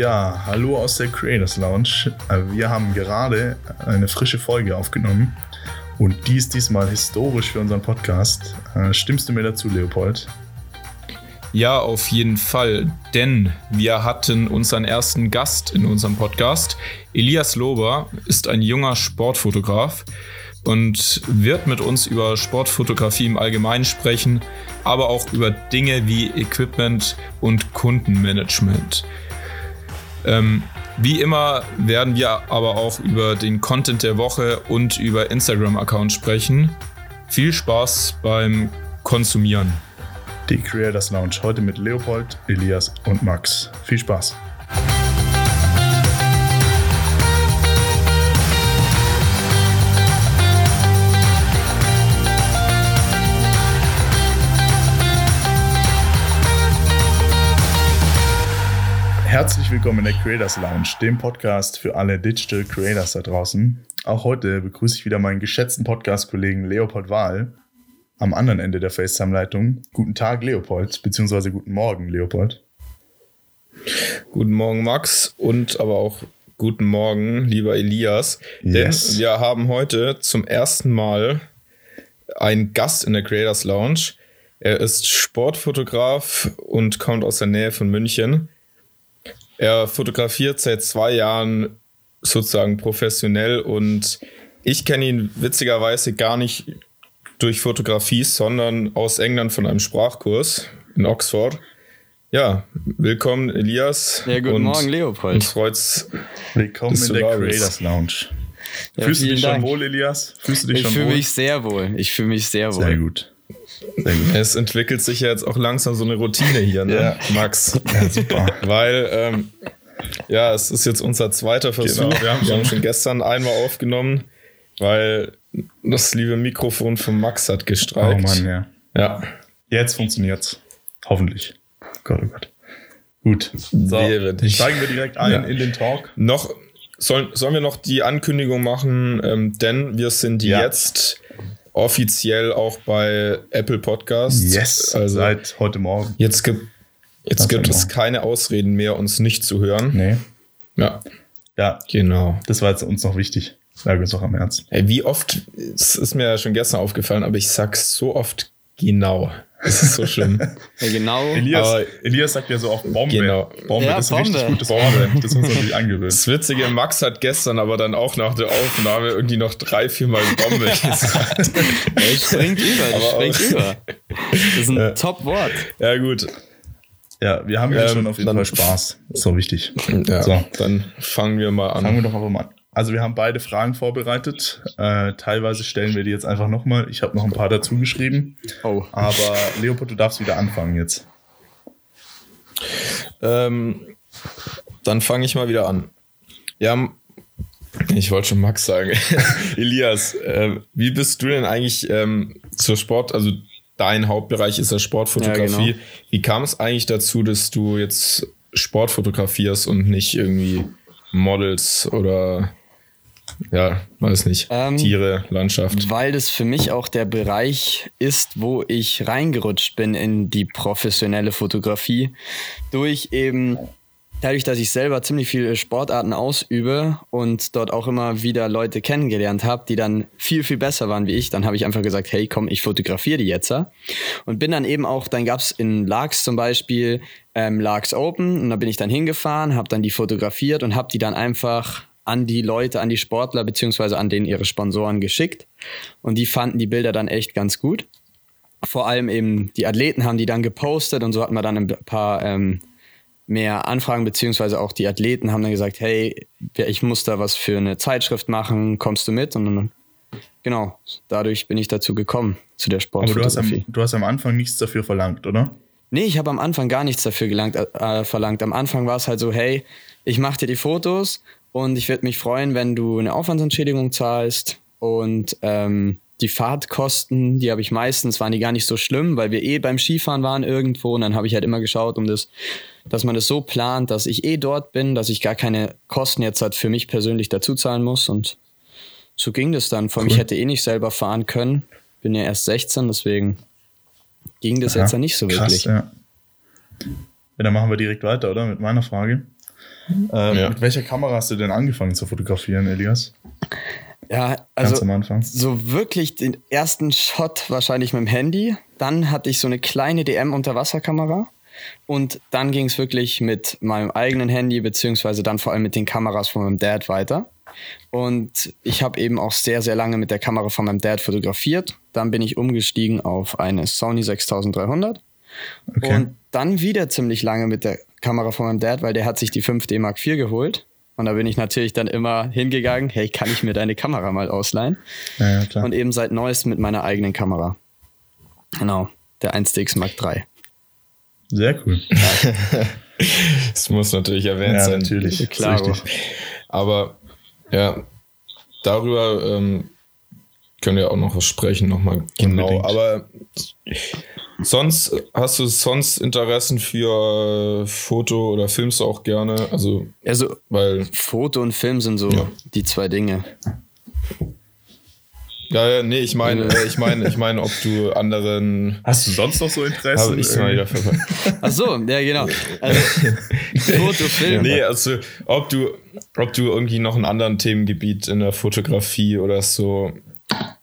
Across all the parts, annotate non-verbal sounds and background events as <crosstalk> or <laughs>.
Ja, hallo aus der Creators Lounge. Äh, wir haben gerade eine frische Folge aufgenommen und die ist diesmal historisch für unseren Podcast. Äh, stimmst du mir dazu, Leopold? Ja, auf jeden Fall, denn wir hatten unseren ersten Gast in unserem Podcast. Elias Lober ist ein junger Sportfotograf und wird mit uns über Sportfotografie im Allgemeinen sprechen, aber auch über Dinge wie Equipment und Kundenmanagement. Ähm, wie immer werden wir aber auch über den Content der Woche und über Instagram-Accounts sprechen. Viel Spaß beim Konsumieren. Die Creators Lounge heute mit Leopold, Elias und Max. Viel Spaß. Herzlich willkommen in der Creators Lounge, dem Podcast für alle Digital Creators da draußen. Auch heute begrüße ich wieder meinen geschätzten Podcast-Kollegen Leopold Wahl am anderen Ende der FaceTime-Leitung. Guten Tag, Leopold, beziehungsweise guten Morgen, Leopold. Guten Morgen, Max, und aber auch guten Morgen, lieber Elias. Yes. Denn wir haben heute zum ersten Mal einen Gast in der Creators Lounge. Er ist Sportfotograf und kommt aus der Nähe von München. Er fotografiert seit zwei Jahren sozusagen professionell und ich kenne ihn witzigerweise gar nicht durch Fotografie, sondern aus England von einem Sprachkurs in Oxford. Ja, willkommen Elias. Ja, guten Morgen Leopold. Uns freut's. Willkommen in der Creators Lounge. Ja, Fühlst du dich Dank. schon wohl, Elias? Fühlst du dich ich schon wohl? Ich fühle mich sehr wohl. Ich fühle mich sehr wohl. Sehr gut. Es entwickelt sich ja jetzt auch langsam so eine Routine hier, ne? ja. Max. Ja, super. Weil, ähm, ja, es ist jetzt unser zweiter Versuch. Genau. Wir, haben, haben schon gestern einmal aufgenommen, weil das liebe Mikrofon von Max hat gestreikt. Oh Mann, ja. Ja. Jetzt funktioniert's. Hoffentlich. Gott, oh Gott. Gut. So, steigen wir direkt ein ja. in den Talk. Noch, sollen, sollen wir noch die Ankündigung machen, ähm, denn wir sind ja. jetzt offiziell auch bei Apple Podcasts. Yes, also seit heute Morgen. Jetzt gibt, jetzt gibt es keine Ausreden mehr, uns nicht zu hören. Nee. Ja. Ja, genau. Das war jetzt uns noch wichtig. Lag uns auch am Herzen. Ey, wie oft, es ist mir ja schon gestern aufgefallen, aber ich sag's so oft genau. Das ist so schlimm. ja, genau. Elias, aber, Elias sagt ja so oft Bombe. Genau. Bombe, ja, das ist ein richtig gutes Bombe. Das muss man sich angewöhnen. Das Witzige, Max hat gestern aber dann auch nach der Aufnahme irgendwie noch drei, vier Mal Bombe <laughs> gesagt. Er springt über, das springt über. Das ist ein ja. Top-Wort. Ja, gut. Ja, wir haben ja ähm, schon auf jeden Fall Spaß. Das ist so wichtig. Ja, so. dann fangen wir mal an. Fangen wir doch einfach mal an. Also wir haben beide Fragen vorbereitet. Äh, teilweise stellen wir die jetzt einfach nochmal. Ich habe noch ein paar dazu geschrieben. Oh. Aber Leopold, du darfst wieder anfangen jetzt. Ähm, dann fange ich mal wieder an. Ja, ich wollte schon Max sagen. <laughs> Elias, äh, wie bist du denn eigentlich ähm, zur Sport, also dein Hauptbereich ist ja Sportfotografie. Ja, genau. Wie kam es eigentlich dazu, dass du jetzt Sport fotografierst und nicht irgendwie Models oder ja, weiß nicht. Ähm, Tiere, Landschaft. Weil das für mich auch der Bereich ist, wo ich reingerutscht bin in die professionelle Fotografie. Durch eben, dadurch, dass ich selber ziemlich viele Sportarten ausübe und dort auch immer wieder Leute kennengelernt habe, die dann viel, viel besser waren wie ich, dann habe ich einfach gesagt, hey, komm, ich fotografiere die jetzt. Und bin dann eben auch, dann gab es in Larks zum Beispiel ähm, Larks Open und da bin ich dann hingefahren, habe dann die fotografiert und habe die dann einfach an die Leute, an die Sportler beziehungsweise an denen ihre Sponsoren geschickt. Und die fanden die Bilder dann echt ganz gut. Vor allem eben die Athleten haben die dann gepostet und so hatten wir dann ein paar ähm, mehr Anfragen, beziehungsweise auch die Athleten haben dann gesagt, hey, ich muss da was für eine Zeitschrift machen, kommst du mit? Und dann, genau, dadurch bin ich dazu gekommen, zu der Sportfotografie. Aber du hast am, du hast am Anfang nichts dafür verlangt, oder? Nee, ich habe am Anfang gar nichts dafür gelangt, äh, verlangt. Am Anfang war es halt so, hey, ich mache dir die Fotos und ich würde mich freuen, wenn du eine Aufwandsentschädigung zahlst. Und ähm, die Fahrtkosten, die habe ich meistens, waren die gar nicht so schlimm, weil wir eh beim Skifahren waren irgendwo und dann habe ich halt immer geschaut, um das, dass man das so plant, dass ich eh dort bin, dass ich gar keine Kosten jetzt halt für mich persönlich dazu zahlen muss und so ging das dann. Vor allem, cool. ich hätte eh nicht selber fahren können, bin ja erst 16, deswegen ging das Aha, jetzt ja nicht so krass, wirklich. Ja. ja, dann machen wir direkt weiter, oder? Mit meiner Frage. Ähm, ja. Mit welcher Kamera hast du denn angefangen zu fotografieren, Elias? Ja, also so wirklich den ersten Shot wahrscheinlich mit dem Handy. Dann hatte ich so eine kleine DM-Unterwasserkamera. Und dann ging es wirklich mit meinem eigenen Handy, beziehungsweise dann vor allem mit den Kameras von meinem Dad weiter. Und ich habe eben auch sehr, sehr lange mit der Kamera von meinem Dad fotografiert. Dann bin ich umgestiegen auf eine Sony 6300. Okay. Und dann wieder ziemlich lange mit der Kamera von meinem Dad, weil der hat sich die 5D Mark IV geholt. Und da bin ich natürlich dann immer hingegangen, hey, kann ich mir deine Kamera mal ausleihen? Ja, ja, und eben seit neuestem mit meiner eigenen Kamera. Genau, der 1DX Mark III. Sehr cool. <laughs> das muss natürlich erwähnt ja, sein. Natürlich, klar. Aber ja, darüber ähm, können wir auch noch was sprechen, nochmal genau. Unbedingt. Aber Sonst hast du sonst Interessen für Foto oder filmst du auch gerne? Also, also weil Foto und Film sind so ja. die zwei Dinge. Ja, ja, nee, ich meine, äh, ich meine, ich meine, ob du anderen. Hast du sonst noch so Interesse? ich mal wieder <laughs> Ach so, ja, genau. Also, Foto, Film. Nee, also, ob du, ob du irgendwie noch einen anderen Themengebiet in der Fotografie oder so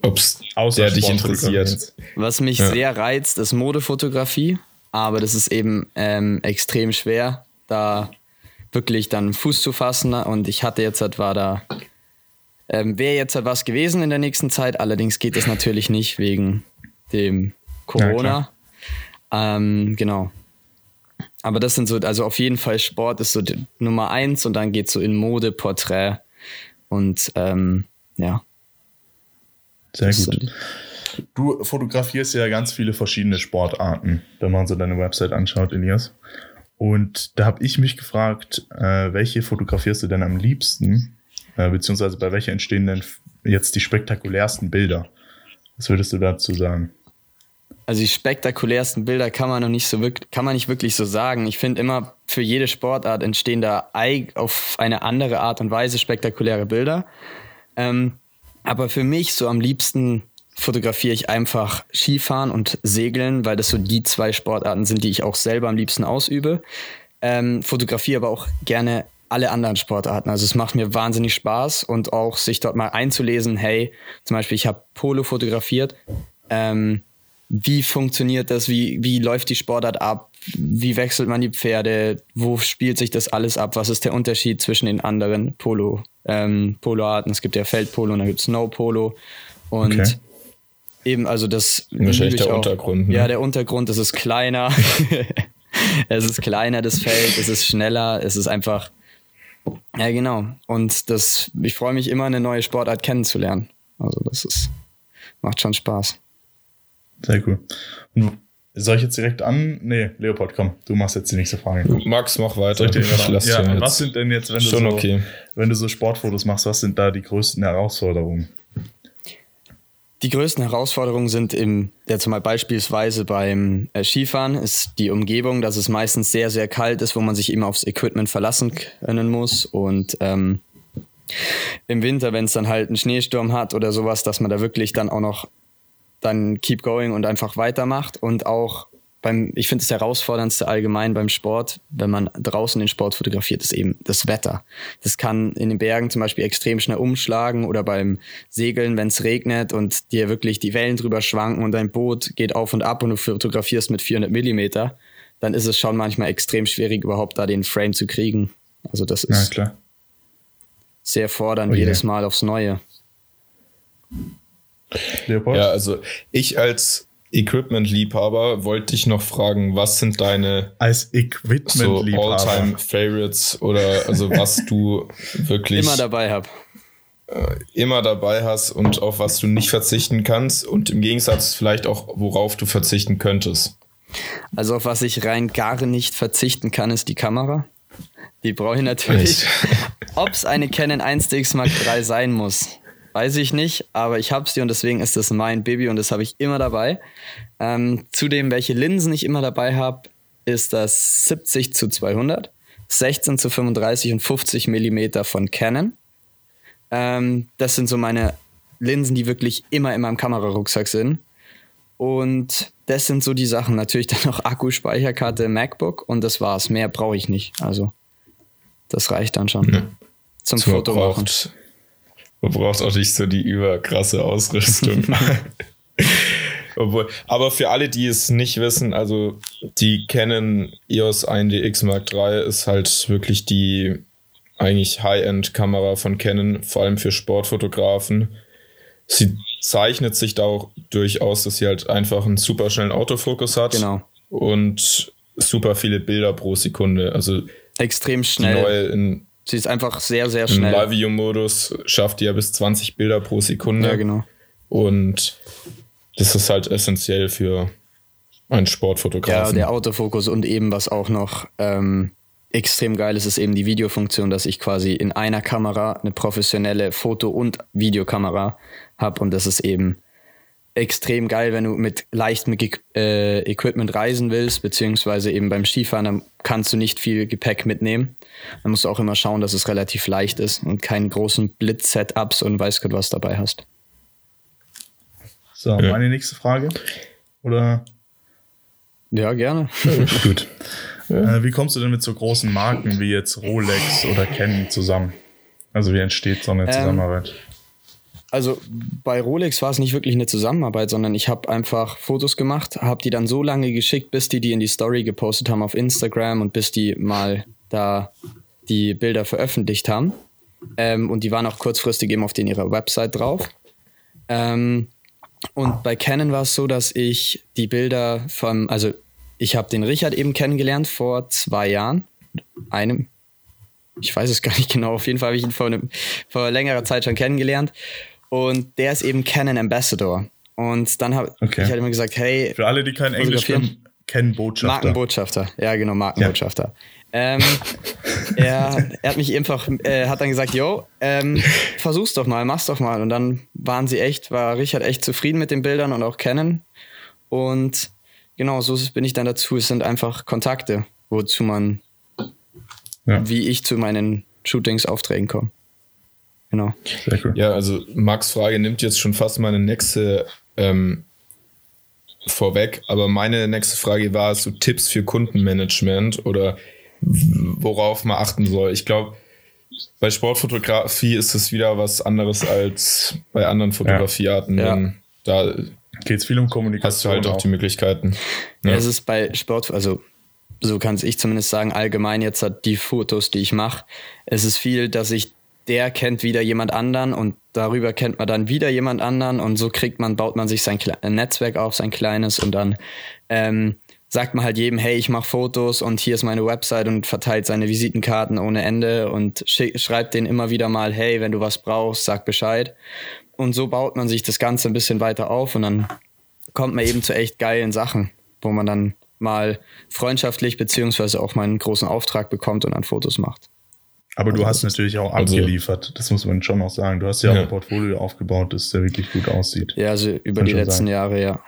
Ob's der dich interessiert. Was mich ja. sehr reizt, ist Modefotografie, aber das ist eben ähm, extrem schwer, da wirklich dann Fuß zu fassen. Und ich hatte jetzt halt, war da, ähm, wäre jetzt halt was gewesen in der nächsten Zeit, allerdings geht das natürlich nicht wegen dem Corona. Ja, ähm, genau. Aber das sind so, also auf jeden Fall Sport ist so Nummer eins und dann geht so in Mode, Porträt und ähm, ja. Sehr gut. Du fotografierst ja ganz viele verschiedene Sportarten, wenn man so deine Website anschaut, Elias. Und da habe ich mich gefragt, äh, welche fotografierst du denn am liebsten? Äh, beziehungsweise bei welcher entstehen denn jetzt die spektakulärsten Bilder? Was würdest du dazu sagen? Also die spektakulärsten Bilder kann man noch nicht so wirklich, kann man nicht wirklich so sagen. Ich finde immer, für jede Sportart entstehen da auf eine andere Art und Weise spektakuläre Bilder. Ähm, aber für mich so am liebsten fotografiere ich einfach Skifahren und Segeln, weil das so die zwei Sportarten sind, die ich auch selber am liebsten ausübe. Ähm, fotografiere aber auch gerne alle anderen Sportarten. Also es macht mir wahnsinnig Spaß und auch sich dort mal einzulesen, hey, zum Beispiel ich habe Polo fotografiert. Ähm, wie funktioniert das? Wie, wie läuft die Sportart ab? Wie wechselt man die Pferde? Wo spielt sich das alles ab? Was ist der Unterschied zwischen den anderen Polo ähm, Poloarten. Es gibt ja Feldpolo und dann gibt es Snowpolo. Und okay. eben, also das. Wahrscheinlich der auch, Untergrund. Ne? Ja, der Untergrund, es ist kleiner. <laughs> es ist kleiner, das Feld, es ist schneller, es ist einfach. Ja, genau. Und das, ich freue mich immer, eine neue Sportart kennenzulernen. Also, das ist, macht schon Spaß. Sehr cool. Und soll ich jetzt direkt an? Nee, Leopold, komm, du machst jetzt die nächste Frage. Max, mach weiter. Ich, ich lass ja, was sind denn jetzt, wenn du, so, okay. wenn du so Sportfotos machst, was sind da die größten Herausforderungen? Die größten Herausforderungen sind im, jetzt mal beispielsweise beim äh, Skifahren, ist die Umgebung, dass es meistens sehr, sehr kalt ist, wo man sich eben aufs Equipment verlassen können muss. Und ähm, im Winter, wenn es dann halt einen Schneesturm hat oder sowas, dass man da wirklich dann auch noch dann keep going und einfach weitermacht und auch beim, ich finde das herausforderndste allgemein beim Sport, wenn man draußen den Sport fotografiert, ist eben das Wetter. Das kann in den Bergen zum Beispiel extrem schnell umschlagen oder beim Segeln, wenn es regnet und dir wirklich die Wellen drüber schwanken und dein Boot geht auf und ab und du fotografierst mit 400 Millimeter, dann ist es schon manchmal extrem schwierig, überhaupt da den Frame zu kriegen. Also das ist sehr fordernd oh, jedes Mal aufs Neue. Leopold? Ja, also ich als Equipment-Liebhaber wollte dich noch fragen, was sind deine als Equipment-Liebhaber so All-Time-Favorites oder also was <laughs> du wirklich immer dabei hab äh, immer dabei hast und auf was du nicht verzichten kannst und im Gegensatz vielleicht auch worauf du verzichten könntest. Also auf was ich rein gar nicht verzichten kann, ist die Kamera. Die brauche ich natürlich. <laughs> Ob es eine Canon 1DX Mark III sein muss, weiß ich nicht, aber ich habe sie und deswegen ist das mein Baby und das habe ich immer dabei. Ähm, zudem, welche Linsen ich immer dabei habe, ist das 70 zu 200, 16 zu 35 und 50 Millimeter von Canon. Ähm, das sind so meine Linsen, die wirklich immer in meinem Kamerarucksack sind. Und das sind so die Sachen. Natürlich <laughs> dann noch Akku, Speicherkarte, MacBook und das war's. Mehr brauche ich nicht. Also das reicht dann schon. Ja. Zum so Foto braucht, machen. Man braucht auch nicht so die überkrasse Ausrüstung. <laughs> Obwohl, aber für alle, die es nicht wissen, also die Canon EOS 1DX Mark III ist halt wirklich die eigentlich High-End-Kamera von Canon, vor allem für Sportfotografen. Sie zeichnet sich da auch durchaus, dass sie halt einfach einen super schnellen Autofokus hat. Genau. Und super viele Bilder pro Sekunde. Also extrem schnell. In, sie ist einfach sehr, sehr schnell. Im Live-View-Modus schafft die ja bis 20 Bilder pro Sekunde. Ja, genau. Und das ist halt essentiell für einen Sportfotografen. Ja, der Autofokus und eben was auch noch ähm, extrem geil ist, ist eben die Videofunktion, dass ich quasi in einer Kamera eine professionelle Foto- und Videokamera habe und das ist eben extrem geil, wenn du mit leichtem äh, Equipment reisen willst, beziehungsweise eben beim Skifahren, dann kannst du nicht viel Gepäck mitnehmen. Dann musst du auch immer schauen, dass es relativ leicht ist und keine großen Blitz-Setups und weiß Gott was dabei hast. So, ja. meine nächste Frage. Oder? Ja, gerne. <laughs> Gut. Ja. Äh, wie kommst du denn mit so großen Marken wie jetzt Rolex oder Canon zusammen? Also wie entsteht so eine ähm, Zusammenarbeit? Also bei Rolex war es nicht wirklich eine Zusammenarbeit, sondern ich habe einfach Fotos gemacht, habe die dann so lange geschickt, bis die die in die Story gepostet haben auf Instagram und bis die mal da die Bilder veröffentlicht haben. Ähm, und die waren auch kurzfristig eben auf den ihrer Website drauf. Ähm, und bei Canon war es so, dass ich die Bilder vom, also ich habe den Richard eben kennengelernt vor zwei Jahren, einem, ich weiß es gar nicht genau, auf jeden Fall habe ich ihn vor, einem, vor längerer Zeit schon kennengelernt. Und der ist eben Canon Ambassador. Und dann habe okay. ich halt immer gesagt, hey. Für alle, die kein Englisch können, kennen Botschafter. Markenbotschafter, ja genau, Markenbotschafter. Ja. Ähm, <laughs> er, er, hat mich einfach, äh, hat dann gesagt, yo, ähm, versuch's doch mal, mach's doch mal. Und dann waren sie echt, war Richard echt zufrieden mit den Bildern und auch Canon. Und genau, so bin ich dann dazu. Es sind einfach Kontakte, wozu man, ja. wie ich zu meinen Shootings, Aufträgen komme. Genau. Sehr cool. Ja, also Max Frage nimmt jetzt schon fast meine nächste ähm, vorweg, aber meine nächste Frage war so Tipps für Kundenmanagement oder worauf man achten soll. Ich glaube, bei Sportfotografie ist es wieder was anderes als bei anderen Fotografiearten. Ja. Ja. Da geht es viel um Kommunikation. Hast du halt auch, auch die Möglichkeiten. Ja. es ist bei Sport, also so kann ich zumindest sagen, allgemein jetzt hat die Fotos, die ich mache, es ist viel, dass ich der kennt wieder jemand anderen und darüber kennt man dann wieder jemand anderen und so kriegt man, baut man sich sein Kle Netzwerk auf, sein kleines und dann ähm, sagt man halt jedem, hey, ich mache Fotos und hier ist meine Website und verteilt seine Visitenkarten ohne Ende und schreibt denen immer wieder mal, hey, wenn du was brauchst, sag Bescheid. Und so baut man sich das Ganze ein bisschen weiter auf und dann kommt man eben zu echt geilen Sachen, wo man dann mal freundschaftlich beziehungsweise auch mal einen großen Auftrag bekommt und dann Fotos macht. Aber du hast natürlich auch also, abgeliefert, das muss man schon noch sagen. Du hast ja, ja. auch ein Portfolio aufgebaut, das ja wirklich gut aussieht. Ja, also über die letzten sagen. Jahre, ja.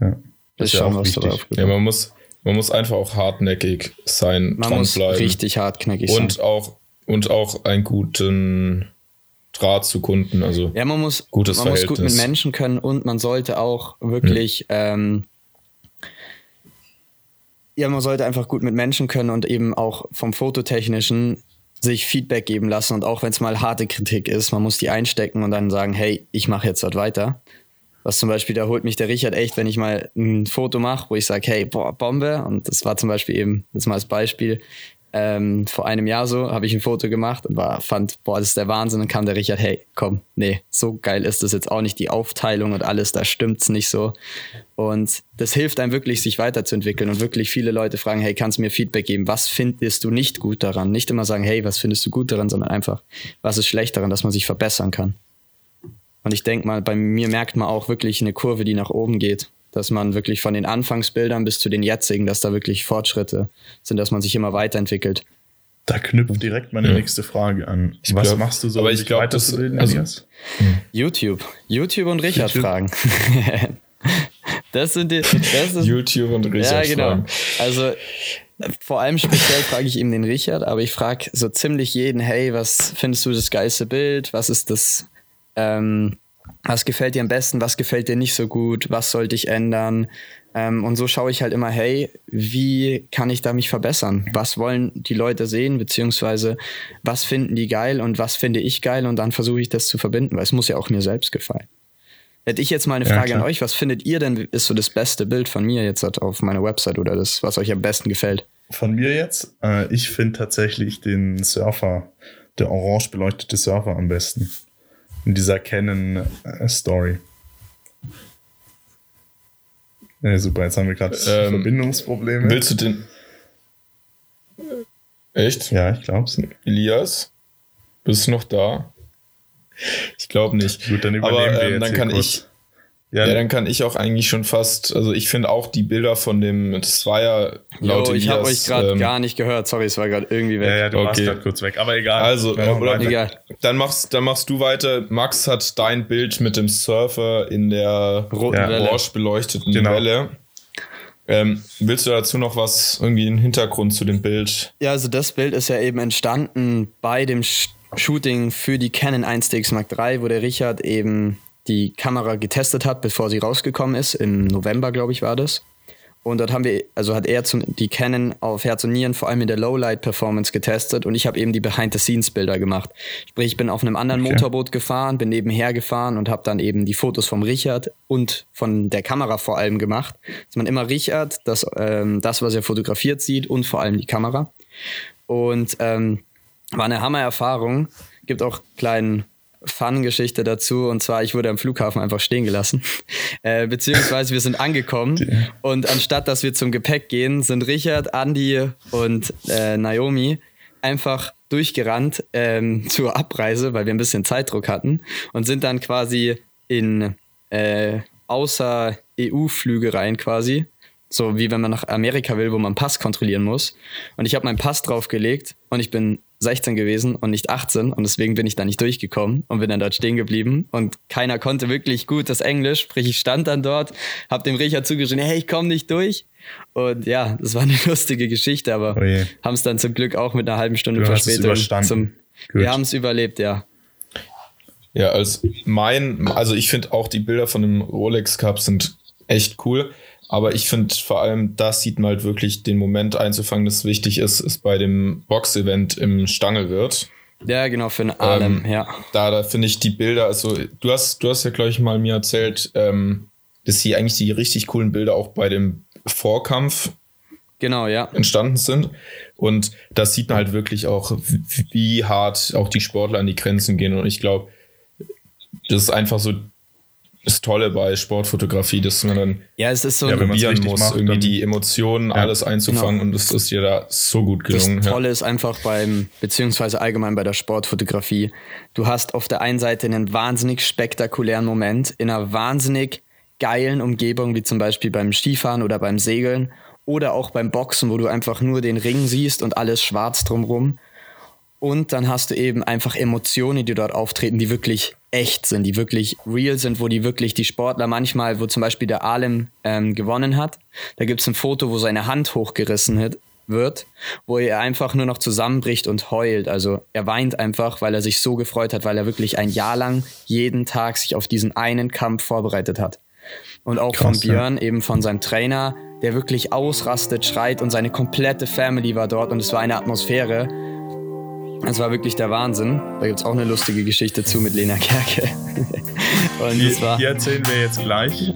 ja. Das ist, ist schon ja was drauf. Ja, man muss, man muss einfach auch hartnäckig sein, man muss bleiben. richtig hartnäckig und sein. Auch, und auch einen guten Draht zu Kunden, also ja, man muss, gutes man Verhältnis. muss gut mit Menschen können und man sollte auch wirklich ja. ähm, ja, man sollte einfach gut mit Menschen können und eben auch vom Fototechnischen sich Feedback geben lassen und auch wenn es mal harte Kritik ist, man muss die einstecken und dann sagen, hey, ich mache jetzt dort weiter. Was zum Beispiel, da holt mich der Richard echt, wenn ich mal ein Foto mache, wo ich sage, hey, boah, Bombe. Und das war zum Beispiel eben, jetzt mal als Beispiel, ähm, vor einem Jahr so, habe ich ein Foto gemacht und war, fand, boah, das ist der Wahnsinn. Und kam der Richard, hey, komm, nee, so geil ist das jetzt auch nicht, die Aufteilung und alles, da stimmt's nicht so. Und das hilft einem wirklich, sich weiterzuentwickeln und wirklich viele Leute fragen, hey, kannst du mir Feedback geben? Was findest du nicht gut daran? Nicht immer sagen, hey, was findest du gut daran, sondern einfach, was ist schlecht daran, dass man sich verbessern kann. Und ich denke mal, bei mir merkt man auch wirklich eine Kurve, die nach oben geht dass man wirklich von den Anfangsbildern bis zu den jetzigen, dass da wirklich Fortschritte sind, dass man sich immer weiterentwickelt. Da knüpft direkt meine ja. nächste Frage an. Ich Was glaub, machst du so, aber um ich glaube, das also, YouTube. YouTube und Richard YouTube. fragen. <laughs> das sind die. Das ist, YouTube und Richard ja, genau. fragen. Also vor allem speziell frage ich ihm den Richard, aber ich frage so ziemlich jeden, hey, was findest du das geilste Bild? Was ist das, ähm, was gefällt dir am besten? Was gefällt dir nicht so gut? Was sollte ich ändern? Ähm, und so schaue ich halt immer, hey, wie kann ich da mich verbessern? Was wollen die Leute sehen? Beziehungsweise was finden die geil und was finde ich geil? Und dann versuche ich das zu verbinden, weil es muss ja auch mir selbst gefallen. Hätte ich jetzt mal eine Frage ja, an euch, was findet ihr denn ist so das beste Bild von mir jetzt auf meiner Website oder das, was euch am besten gefällt? Von mir jetzt? Äh, ich finde tatsächlich den Surfer, der orange beleuchtete Surfer am besten. In dieser Canon-Story. Ja, super, jetzt haben wir gerade ähm, Verbindungsprobleme. Willst du den. Echt? Ja, ich glaub's. Elias, bist du noch da? Ich glaube nicht. Gut, dann übernehmen Aber, ähm, wir jetzt dann kann kurz. ich. Ja, ja, dann kann ich auch eigentlich schon fast, also ich finde auch die Bilder von dem, das war ja laut Yo, ich habe euch gerade ähm, gar nicht gehört, sorry, es war gerade irgendwie weg. Ja, ja, du okay. warst gerade kurz weg, aber egal. Also, ja, oder, egal. Dann, machst, dann machst du weiter. Max hat dein Bild mit dem Surfer in der roten ja. orange beleuchteten genau. Welle. Ähm, willst du dazu noch was, irgendwie einen Hintergrund zu dem Bild? Ja, also das Bild ist ja eben entstanden bei dem Shooting für die Canon 1DX Mark III, wo der Richard eben die Kamera getestet hat, bevor sie rausgekommen ist. Im November, glaube ich, war das. Und dort haben wir, also hat er zum, die Canon auf Herz und Nieren vor allem in der Lowlight-Performance getestet und ich habe eben die Behind-the-Scenes-Bilder gemacht. Sprich, ich bin auf einem anderen okay. Motorboot gefahren, bin nebenher gefahren und habe dann eben die Fotos vom Richard und von der Kamera vor allem gemacht. Dass man immer Richard, das, ähm, das was er fotografiert sieht und vor allem die Kamera. Und ähm, war eine Hammer-Erfahrung. Gibt auch kleinen Fun-Geschichte dazu. Und zwar, ich wurde am Flughafen einfach stehen gelassen. <laughs> Äh, beziehungsweise wir sind angekommen. Und anstatt dass wir zum Gepäck gehen, sind Richard, Andy und äh, Naomi einfach durchgerannt ähm, zur Abreise, weil wir ein bisschen Zeitdruck hatten. Und sind dann quasi in äh, außer EU-Flüge rein quasi. So wie wenn man nach Amerika will, wo man Pass kontrollieren muss. Und ich habe meinen Pass draufgelegt und ich bin 16 gewesen und nicht 18 und deswegen bin ich da nicht durchgekommen und bin dann dort stehen geblieben. Und keiner konnte wirklich gut das Englisch, sprich ich stand dann dort, hab dem Richard zugeschrieben, hey, ich komme nicht durch. Und ja, das war eine <laughs> lustige Geschichte, aber oh haben es dann zum Glück auch mit einer halben Stunde Verspätung zum, wir haben es überlebt, ja. Ja, als mein, also ich finde auch die Bilder von dem Rolex Cup sind echt cool. Aber ich finde vor allem, das sieht man halt wirklich den Moment einzufangen, das wichtig ist, ist bei dem Box-Event im Stangewirt. Ja, genau, für einen Alem, ähm, ja. Da, da finde ich die Bilder, also du hast, du hast ja, glaube ich, mal mir erzählt, ähm, dass hier eigentlich die richtig coolen Bilder auch bei dem Vorkampf genau, ja. entstanden sind. Und das sieht man halt wirklich auch, wie hart auch die Sportler an die Grenzen gehen. Und ich glaube, das ist einfach so das Tolle bei Sportfotografie, dass man dann ja, es ist so ja, probieren muss, macht, irgendwie die Emotionen, ja, alles einzufangen genau. und das ist dir da so gut gelungen. Das Tolle ja. ist einfach beim, beziehungsweise allgemein bei der Sportfotografie, du hast auf der einen Seite einen wahnsinnig spektakulären Moment in einer wahnsinnig geilen Umgebung, wie zum Beispiel beim Skifahren oder beim Segeln oder auch beim Boxen, wo du einfach nur den Ring siehst und alles schwarz drumrum. Und dann hast du eben einfach Emotionen, die dort auftreten, die wirklich echt sind, die wirklich real sind, wo die wirklich die Sportler manchmal, wo zum Beispiel der Alem ähm, gewonnen hat, da gibt es ein Foto, wo seine Hand hochgerissen wird, wo er einfach nur noch zusammenbricht und heult. Also er weint einfach, weil er sich so gefreut hat, weil er wirklich ein Jahr lang jeden Tag sich auf diesen einen Kampf vorbereitet hat. Und auch Krass, von Björn, ja. eben von seinem Trainer, der wirklich ausrastet, schreit und seine komplette Family war dort und es war eine Atmosphäre, es war wirklich der Wahnsinn. Da gibt es auch eine lustige Geschichte zu mit Lena Kerke. <laughs> Und die, war, die erzählen wir jetzt gleich.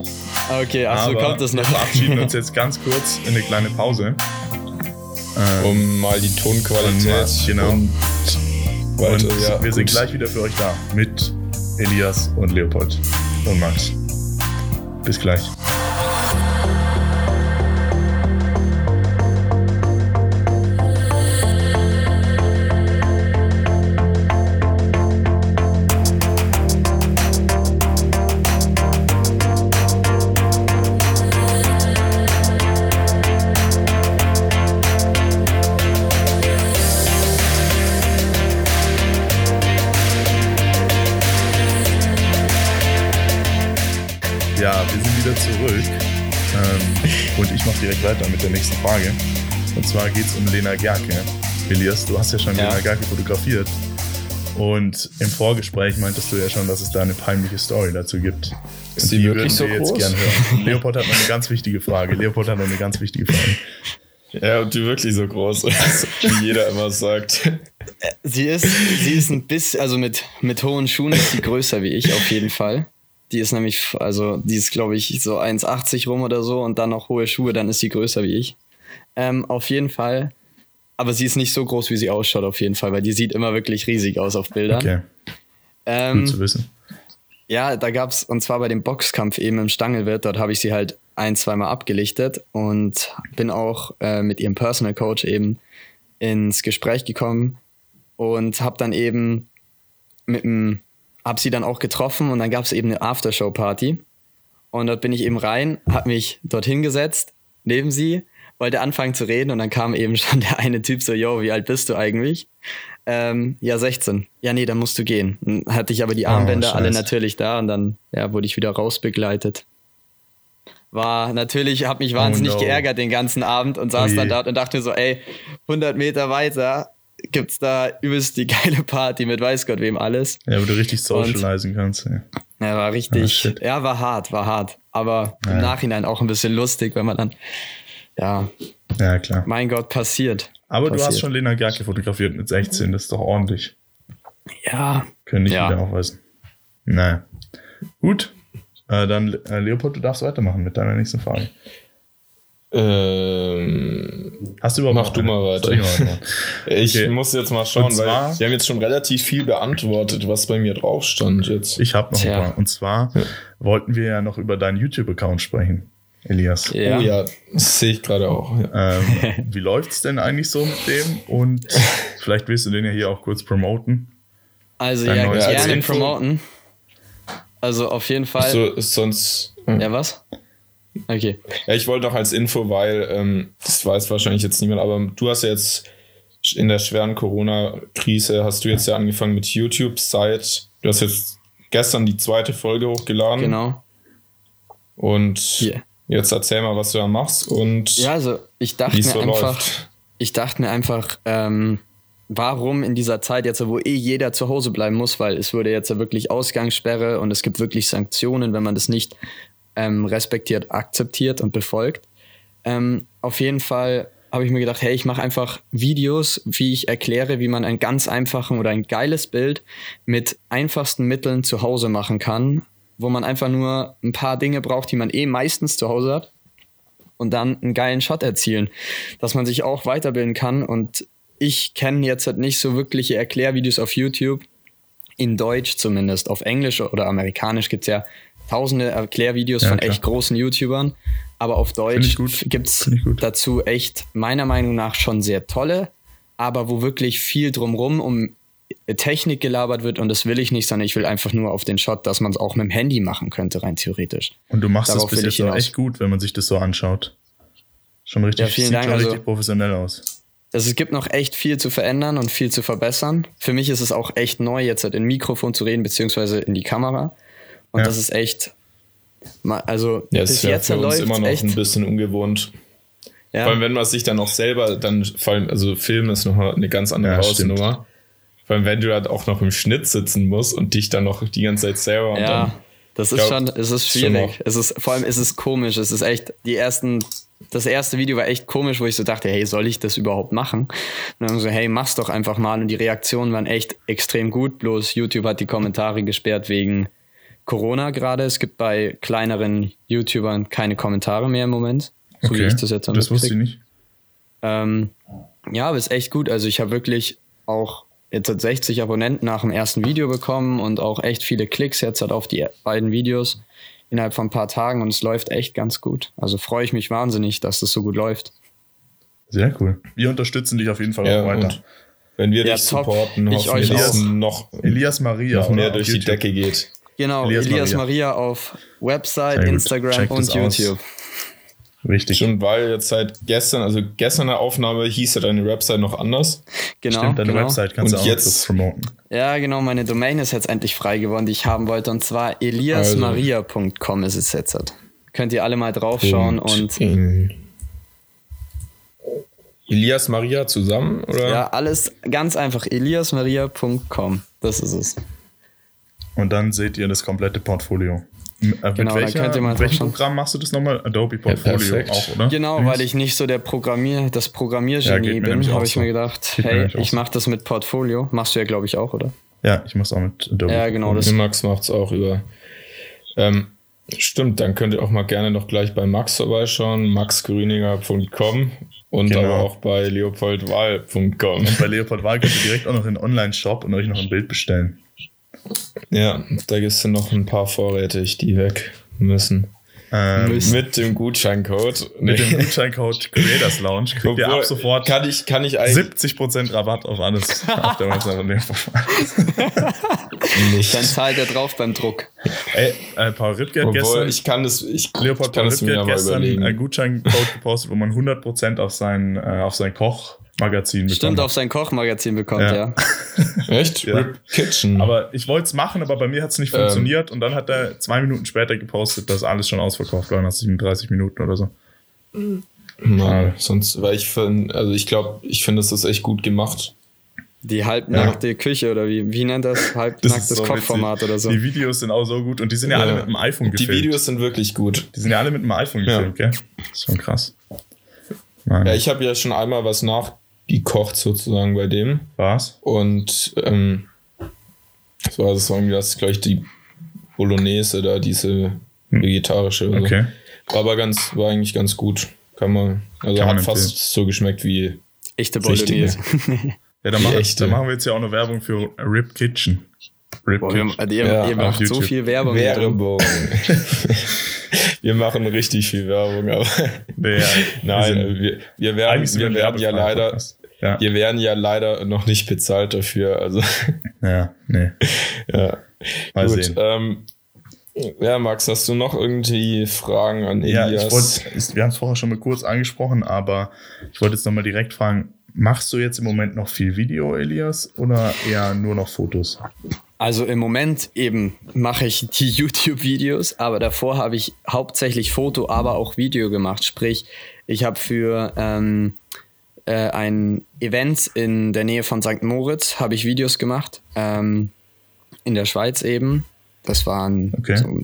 Okay, also kommt das noch. Wir verabschieden uns jetzt <laughs> ganz kurz in eine kleine Pause. Ähm, um mal die Tonqualität mal, genau. und, weiter, und ja, wir sind gleich wieder für euch da mit Elias und Leopold und Max. Bis gleich. Ich mache direkt weiter mit der nächsten Frage. Und zwar geht es um Lena Gerke. Elias, du hast ja schon ja. Lena Gerke fotografiert. Und im Vorgespräch meintest du ja schon, dass es da eine peinliche Story dazu gibt. Ist die wirklich so wir groß? jetzt gern hören. <laughs> Leopold hat noch eine ganz wichtige Frage. Leopold hat noch eine ganz wichtige Frage. Ja, und die wirklich so groß ist, <laughs> wie jeder immer sagt. Sie ist, sie ist ein bisschen, also mit, mit hohen Schuhen ist sie größer wie ich auf jeden Fall. Die ist nämlich, also die ist, glaube ich, so 1,80 rum oder so und dann noch hohe Schuhe, dann ist sie größer wie ich. Ähm, auf jeden Fall. Aber sie ist nicht so groß, wie sie ausschaut, auf jeden Fall, weil die sieht immer wirklich riesig aus auf Bildern. Okay. Ähm, Gut zu wissen. Ja, da gab es, und zwar bei dem Boxkampf eben im Stangelwirt, dort habe ich sie halt ein, zweimal abgelichtet und bin auch äh, mit ihrem Personal Coach eben ins Gespräch gekommen und habe dann eben mit dem habe sie dann auch getroffen und dann gab es eben eine Aftershow-Party. Und dort bin ich eben rein, habe mich dort hingesetzt, neben sie, wollte anfangen zu reden und dann kam eben <laughs> schon der eine Typ so, yo, wie alt bist du eigentlich? Ähm, ja, 16. Ja, nee, dann musst du gehen. Dann hatte ich aber die oh, Armbänder oh, alle natürlich da und dann ja, wurde ich wieder rausbegleitet. War natürlich, habe mich wahnsinnig oh no. geärgert den ganzen Abend und saß oh dann dort und dachte mir so, ey, 100 Meter weiter gibt's da übelst die <laughs> geile Party mit weiß Gott wem alles. Ja, wo du richtig socialisen kannst. Ja. ja, war richtig, oh, ja, war hart, war hart. Aber ja. im Nachhinein auch ein bisschen lustig, wenn man dann, ja, ja klar. mein Gott, passiert. Aber passiert. du hast schon Lena Gerke fotografiert mit 16, das ist doch ordentlich. Ja. Können nicht ja. wieder aufweisen. Naja. Gut. Äh, dann, äh, Leopold, du darfst weitermachen mit deiner nächsten Frage. Ähm, Hast du überhaupt Mach du mal <laughs> weiter. Ich, okay. muss jetzt mal schauen, zwar, weil wir haben jetzt schon relativ viel beantwortet, was bei mir drauf stand jetzt. Ich habe noch Tja. ein paar. Und zwar ja. wollten wir ja noch über deinen YouTube-Account sprechen, Elias. Ja. Oh ja, das sehe ich gerade auch. Ja. Ähm, <laughs> wie läuft's denn eigentlich so mit dem? Und vielleicht willst du den ja hier auch kurz promoten. Also Dein ja, gerne Info. promoten. Also auf jeden Fall. So, sonst. Ja, was? Okay. Ja, ich wollte noch als Info, weil, ähm, das weiß wahrscheinlich jetzt niemand, aber du hast ja jetzt in der schweren Corona-Krise, hast du jetzt ja angefangen mit YouTube seit, du hast jetzt gestern die zweite Folge hochgeladen. Genau. Und yeah. jetzt erzähl mal, was du da machst und ja, also ich dachte mir so einfach, läuft. ich dachte mir einfach, ähm, warum in dieser Zeit jetzt, wo eh jeder zu Hause bleiben muss, weil es wurde jetzt ja wirklich Ausgangssperre und es gibt wirklich Sanktionen, wenn man das nicht ähm, respektiert, akzeptiert und befolgt. Ähm, auf jeden Fall habe ich mir gedacht, hey, ich mache einfach Videos, wie ich erkläre, wie man einen ganz einfachen oder ein geiles Bild mit einfachsten Mitteln zu Hause machen kann, wo man einfach nur ein paar Dinge braucht, die man eh meistens zu Hause hat und dann einen geilen Shot erzielen, dass man sich auch weiterbilden kann und ich kenne jetzt halt nicht so wirkliche Erklärvideos auf YouTube, in Deutsch zumindest, auf Englisch oder amerikanisch gibt es ja tausende Erklärvideos ja, von klar. echt großen YouTubern. Aber auf Deutsch gibt es dazu echt meiner Meinung nach schon sehr tolle, aber wo wirklich viel drumrum um Technik gelabert wird und das will ich nicht, sondern ich will einfach nur auf den Shot, dass man es auch mit dem Handy machen könnte, rein theoretisch. Und du machst Darauf das bis jetzt auch echt gut, wenn man sich das so anschaut. Schon richtig, ja, vielen Dank. Schon richtig also, professionell aus. Also es gibt noch echt viel zu verändern und viel zu verbessern. Für mich ist es auch echt neu, jetzt halt in Mikrofon zu reden, beziehungsweise in die Kamera. Und ja. das ist echt, also ja, bis jetzt für uns immer noch echt. ein bisschen ungewohnt. Ja. Vor allem, wenn man sich dann auch selber, dann vor allem, also Film ist nochmal eine ganz andere ja, Hausnummer. Vor allem, wenn du halt auch noch im Schnitt sitzen musst und dich dann noch die ganze Zeit selber und ja. dann. Das ist glaub, schon, es ist schwierig. Es ist, vor allem ist es komisch. Es ist echt, die ersten, das erste Video war echt komisch, wo ich so dachte, hey, soll ich das überhaupt machen? Und dann so, hey, mach's doch einfach mal. Und die Reaktionen waren echt extrem gut. Bloß YouTube hat die Kommentare gesperrt wegen Corona gerade. Es gibt bei kleineren YouTubern keine Kommentare mehr im Moment. So okay. wie ich das jetzt Das wusste ich nicht. Ähm, ja, aber ist echt gut. Also ich habe wirklich auch jetzt 60 Abonnenten nach dem ersten Video bekommen und auch echt viele Klicks jetzt halt auf die beiden Videos innerhalb von ein paar Tagen und es läuft echt ganz gut. Also freue ich mich wahnsinnig, dass das so gut läuft. Sehr cool. Wir unterstützen dich auf jeden Fall ja, auch weiter. Wenn wir ja, dich top. supporten, ich euch auch. noch Elias Maria noch mehr durch die Decke geht. Genau, Elias, Elias Maria. Maria. auf Website, Instagram und YouTube. Richtig. Stimmt, weil jetzt seit gestern, also gestern der Aufnahme hieß ja deine Website noch anders. Genau. Stimmt, deine genau. Website kannst Und du auch jetzt- promoten. Ja, genau, meine Domain ist jetzt endlich frei geworden, die ich haben wollte. Und zwar eliasmaria.com ist es jetzt. Könnt ihr alle mal draufschauen und in Elias Maria zusammen, oder? ja, alles ganz einfach. eliasmaria.com. Das ist es. Und dann seht ihr das komplette Portfolio. Äh, Genau, mit welcher, könnt ihr mal mit welchem. Programm machst du das nochmal? Adobe Portfolio perfekt. auch, oder? Genau, weil ich nicht so der Programmier, das Ja, Programmiergenie mir bin, habe ich so. mir gedacht, Geht mir hey, auch ich mache das mit Portfolio. Machst du ja, glaube ich, auch, oder? Ja, ich mach's auch mit Adobe. Ja, genau, das- Max macht es auch über. Ähm, stimmt, dann könnt ihr auch mal gerne noch gleich bei Max vorbeischauen, maxgrüninger.com und Genau. aber auch bei leopoldwahl.com. Bei Leopold Wahl könnt ihr direkt auch noch in den Online-Shop und euch noch ein Bild bestellen. Ja, da gibt es noch ein paar Vorräte, die weg müssen. Ähm. Mit dem Gutscheincode. mit dem. <laughs> Gutscheincode Creators Lounge kriegt ihr ab sofort Kann ich, kann ich eigentlich 70% Rabatt auf alles auf der Website von. <laughs> Dann zahlt er drauf beim Druck. Ey, äh, Paul Rittke hat gestern, ich kann das, ich, Leopold ich kann Paul mir hat gestern einen Gutscheincode gepostet, wo man 100% auf sein, äh, auf sein Kochmagazin bekommt. Stimmt, auf sein Kochmagazin bekommt, Ja. ja. <laughs> Echt? Ja. Rip Kitchen. Aber ich wollte es machen, aber bei mir hat es nicht Ähm. funktioniert. Und dann hat er zwei Minuten später gepostet, dass alles schon ausverkauft war nach 37 Minuten oder so. Mal, sonst, weil ich finde, also ich glaube, ich finde, es ist echt gut gemacht. Die halbnackte Küche oder wie, wie nennt das? Halbnacktes so Kochformat witzig. oder so. Die Videos sind auch so gut und die sind ja, alle mit dem iPhone Die gefilmt. Videos sind wirklich gut. die sind ja alle mit dem iPhone Ja. gefilmt, gell? Das ist schon krass. Mann. Ja, ich habe ja schon einmal was nachgekocht sozusagen bei dem. Was? Und ähm, das war das irgendwie das, glaube ich, die Bolognese da, diese vegetarische. oder so. Okay. War aber ganz, war eigentlich ganz gut. Kann man, also Kann man hat fast empfehlen. so geschmeckt wie Echte. Bolognese. <laughs> Ja, Die machen, machen wir jetzt ja auch noch Werbung für Rip Kitchen. Rip Boah, Kitchen. wir, ihr, Ja, ihr macht so viel Werbung. Werbung. <laughs> wir machen richtig viel Werbung, aber Nee, ja, <laughs> nein, wir wir, werden, wir werden ja leider. Ja, wir werden ja leider noch nicht bezahlt dafür. Also <laughs> ja, nee. <laughs> ja. Mal Gut, sehen. ähm, ja, Max, hast du noch irgendwie Fragen an Ja, Elias? ich wollte, ist- wir haben es vorher schon mal kurz angesprochen, aber ich wollte jetzt nochmal direkt fragen, machst du jetzt im Moment noch viel Video, Elias, oder eher nur noch Fotos? Also im Moment eben mache ich die <laughs> YouTube-Videos, aber davor habe ich hauptsächlich Foto, aber auch Video gemacht. Sprich, ich habe für ähm, äh, ein Event in der Nähe von St. Moritz habe ich Videos gemacht. Ähm, in der Schweiz eben. Das waren Okay. so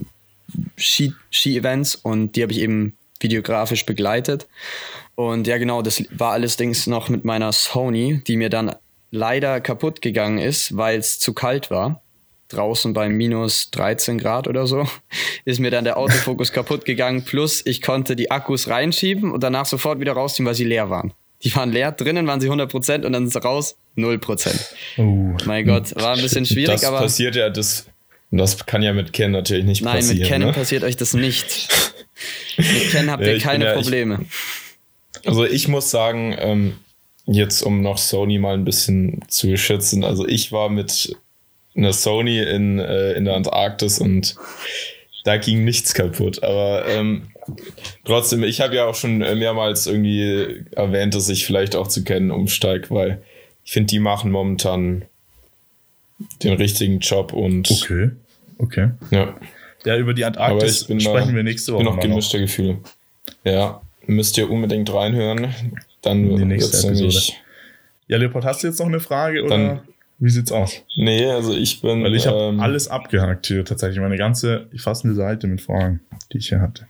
Ski- Ski-Events und die habe ich eben videografisch begleitet. Und ja, genau, das war alles Dings noch mit meiner Sony, die mir dann leider kaputt gegangen ist, weil es zu kalt war. Draußen bei minus 13 Grad oder so <laughs> ist mir dann der Autofokus <laughs> kaputt gegangen. Plus ich konnte die Akkus reinschieben und danach sofort wieder rausziehen, weil sie leer waren. Die waren leer, drinnen waren sie 100% und dann raus 0%. Oh, Mein Gott, war ein bisschen schwierig, das aber passiert ja, das, das kann ja mit Ken natürlich nicht nein, passieren. mit Canon ne? passiert euch das nicht. Mit Canon habt <laughs> Ja, ihr ich keine ja- ich- Probleme. Also ich muss sagen, ähm, jetzt um noch Sony mal ein bisschen zu schützen, also ich war mit einer Sony in, äh, in der Antarktis und da ging nichts kaputt. Aber ähm, trotzdem, ich habe ja auch schon äh, mehrmals irgendwie erwähnt, dass ich vielleicht auch zu kennen umsteige, weil ich finde, die machen momentan den richtigen Job und okay. Okay. ja, Ja, über die Antarktis sprechen da, wir nächste ich Woche bin noch mal noch. gemischte Gefühle. Ja, müsst ihr unbedingt reinhören. Dann Die nächste Episode. Ja, Leopold, hast du jetzt noch eine Frage oder Dann- wie sieht's aus? Nee, also ich bin. Weil ich habe ähm, alles abgehakt hier tatsächlich. Meine ganze, fast eine Seite mit Fragen, die ich hier hatte.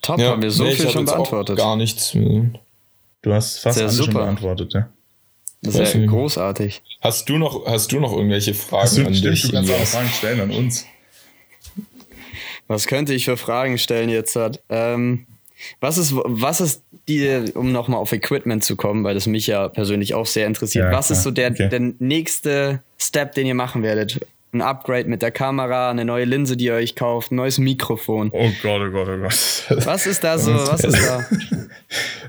Top, ja, haben wir so nee, viel schon beantwortet. Gar nichts. Du hast fast Sehr alles schon beantwortet, ja? Das ist ja großartig. Hast du noch, hast du noch irgendwelche Fragen Hast du, an stimmt, dich? du kannst auch? Fragen stellen an uns. Was könnte ich für Fragen stellen jetzt? Ähm, was ist, was ist die, um nochmal auf Equipment zu kommen, weil das mich ja persönlich auch sehr interessiert, Ja, was ist so der, Okay. der nächste Step, den ihr machen werdet? Ein Upgrade mit der Kamera, eine neue Linse, die ihr euch kauft, ein neues Mikrofon. Oh Gott, oh Gott, oh Gott. Was ist da so, was ist da? <laughs>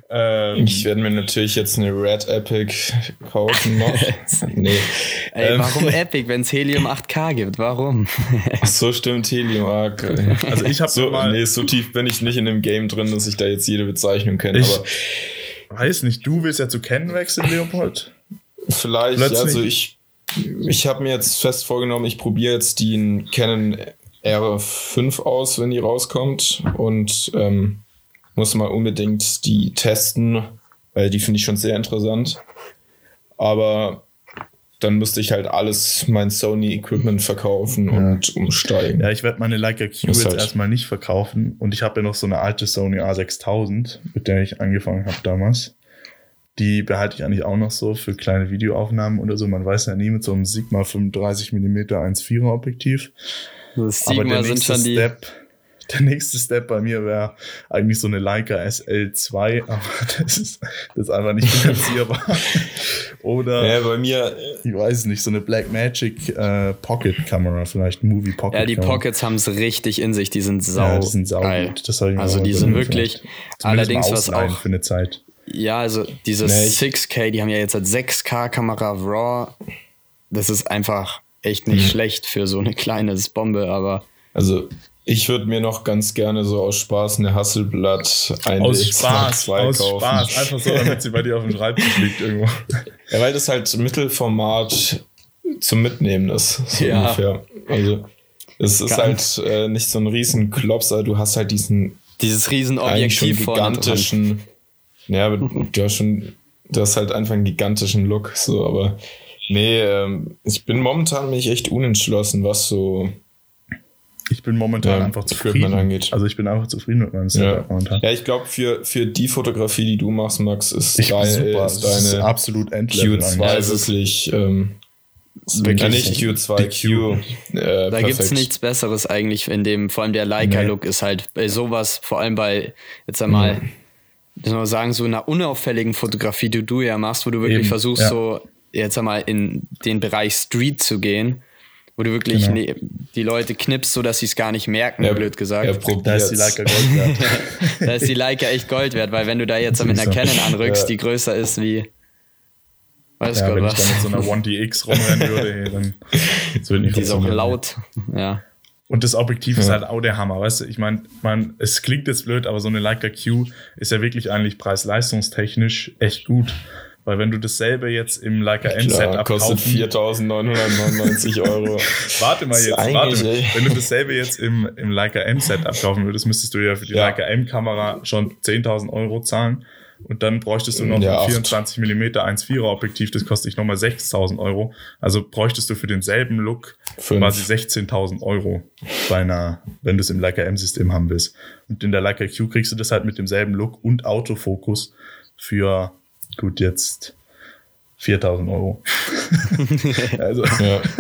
Ähm, ich werde mir natürlich jetzt eine Red Epic kaufen <laughs> noch. nee. Ey, ähm, warum <laughs> Epic, wenn es Helium 8K gibt? Warum? Ach so stimmt, Helium 8K. Also ich habe so, mal nee, so tief bin ich nicht in dem Game drin, dass ich da jetzt jede Bezeichnung kenne. Ich aber weiß nicht, du willst ja zu Canon wechseln, Leopold? Vielleicht, Plötzlich. also ich, ich habe mir jetzt fest vorgenommen, ich probiere jetzt den Canon R5 aus, wenn die rauskommt und ähm, muss mal unbedingt die testen, weil die finde ich schon sehr interessant. Aber dann müsste ich halt alles mein Sony-Equipment verkaufen ja. und umsteigen. Ja, ich werde meine Leica Q jetzt halt erstmal nicht verkaufen und ich habe ja noch so eine alte Sony A6000, mit der ich angefangen habe damals. Die behalte ich eigentlich auch noch so für kleine Videoaufnahmen oder so. Man weiß ja nie mit so einem Sigma 35 mm 1,4er Objektiv. Das Sigma Aber der sind schon Step, der nächste Step bei mir wäre eigentlich so eine Leica SL2, aber <laughs> das ist, das ist einfach nicht finanzierbar. <laughs> Oder ja, bei mir, ich weiß nicht, so eine Blackmagic äh, Pocket Kamera, vielleicht Movie Pocket. Ja, die Pockets haben es richtig in sich, die sind sau, ja, die sind sau geil. Gut. Also die sind wirklich, allerdings was auch für eine Zeit. Ja, also dieses nee, 6K, die haben ja jetzt halt 6K Kamera RAW. Das ist einfach echt nicht mhm. schlecht für so eine kleine Bombe, aber also ich würde mir noch ganz gerne so aus Spaß eine Hasselblatt ein Aus Spaß, aus kaufen. Spaß. Einfach so, damit sie bei dir auf dem Schreibtisch liegt irgendwo. Ja, weil das halt Mittelformat zum Mitnehmen ist. So ja. ungefähr. Also, es ist halt äh, nicht so ein riesen Klopser, du hast halt diesen. Dieses riesen Objektiv gigantischen. Ja, aber du hast schon, du hast halt einfach einen gigantischen Look, so, aber nee, ähm, ich bin momentan mich echt unentschlossen, was so ich bin momentan ja, einfach zufrieden. Angeht. Also ich bin einfach zufrieden mit meinem Setup ja. momentan. Ja, ich glaube, für, für die Fotografie, die du machst, Max, ist, ich deine, super. ist deine ist absolut Q2 wirklich. Ähm, wirklich ja, nicht Q2, Q. Äh, da gibt es nichts Besseres eigentlich, in dem, vor allem der Leica-Look nee. ist halt bei sowas, vor allem bei, jetzt einmal, mhm. Soll sagen, so einer unauffälligen Fotografie, die du ja machst, wo du wirklich Eben, versuchst, ja. so jetzt einmal in den Bereich Street zu gehen wo du wirklich genau. ne, die Leute knippst, so dass sie es gar nicht merken, ja, blöd gesagt. Ja, da ist die Leica Gold wert. <laughs> da ist die Leica echt Gold wert, weil wenn du da jetzt mit einer Canon anrückst, ja. die größer ist wie weiß ja, Gott wenn was. ich da mit so einer 1DX rumrennen würde, hey, dann <laughs> das würde nicht Die ist auch laut, ja. Und das Objektiv ja. ist halt auch der Hammer, weißt du? Ich meine, mein, es klingt jetzt blöd, aber so eine Leica Q ist ja wirklich eigentlich preis-leistungstechnisch echt gut. Weil wenn du dasselbe jetzt im Leica M Setup kostet 4.999 <laughs> Euro. warte mal jetzt, warte mal. Wenn du dasselbe jetzt im, im Leica M Setup kaufen würdest, müsstest du ja für die ja. Leica M Kamera schon 10.000 Euro zahlen. Und dann bräuchtest du noch ja, ein 24 mm 1.4er Objektiv, das kostet dich nochmal 6.000 Euro. Also bräuchtest du für denselben Look Fünf. quasi 16.000 Euro bei einer, wenn du es im Leica M-System haben willst. Und in der Leica Q kriegst du das halt mit demselben Look und Autofokus für gut, jetzt 4000 Euro. <laughs> also,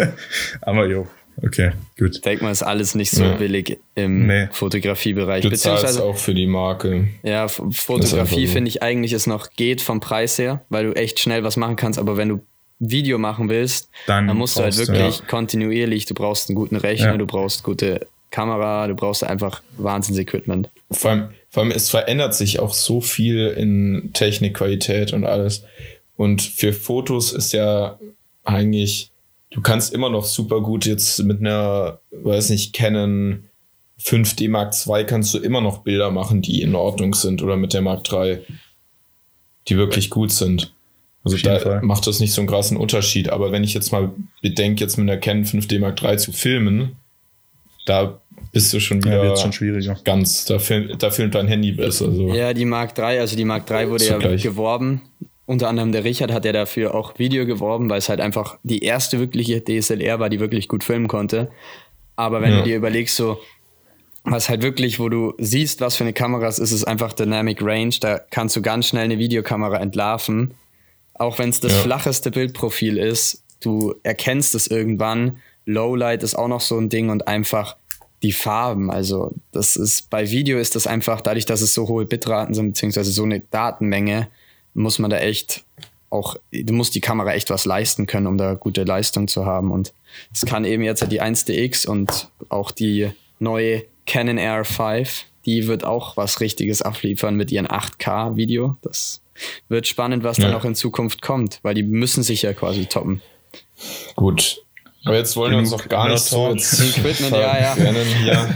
<laughs> aber jo, okay, gut. Ich denke mal, ist alles nicht so ja. billig im nee. Fotografiebereich. Du Beziehungsweise auch für die Marke. Ja, Fotografie finde ich eigentlich ist noch geht vom Preis her, weil du echt schnell was machen kannst, aber wenn du Video machen willst, dann, dann musst du halt wirklich ja. kontinuierlich, du brauchst einen guten Rechner, du brauchst gute Kamera, du brauchst einfach Wahnsinns-Equipment. Vor allem, vor allem, es verändert sich auch so viel in Technikqualität und alles. Und für Fotos ist ja eigentlich, du kannst immer noch super gut jetzt mit einer, weiß nicht, Canon 5D Mark II kannst du immer noch Bilder machen, die in Ordnung sind oder mit der Mark III, die wirklich gut sind. Also da Fall. macht das nicht so einen krassen Unterschied. Aber wenn ich jetzt mal bedenke, jetzt mit einer Canon 5D Mark III zu filmen, da bist du schon wieder ja, schon schwieriger. ganz, da, film, da filmt dein Handy besser. So. Ja, die Mark 3, also die Mark 3 wurde ja gleich. geworben. Unter anderem der Richard hat ja dafür auch Video geworben, weil es halt einfach die erste wirkliche DSLR war, die wirklich gut filmen konnte. Aber wenn ja. du dir überlegst, so, was halt wirklich, wo du siehst, was für eine Kamera es ist, ist einfach Dynamic Range. Da kannst du ganz schnell eine Videokamera entlarven. Auch wenn es das ja. flacheste Bildprofil ist, du erkennst es irgendwann. Lowlight ist auch noch so ein Ding und einfach die Farben. Also das ist bei Video ist das einfach dadurch, dass es so hohe Bitraten sind beziehungsweise so eine Datenmenge, muss man da echt auch, du musst die Kamera echt was leisten können, um da gute Leistung zu haben. Und es kann eben jetzt die 1DX und auch die neue Canon R5 Die wird auch was Richtiges abliefern mit ihren 8K-Video. Das wird spannend, was ja. dann auch in Zukunft kommt, weil die müssen sich ja quasi toppen. Gut. Aber jetzt wollen wir uns auch gar nicht so jetzt Equipment, ja, ja. <laughs> ja.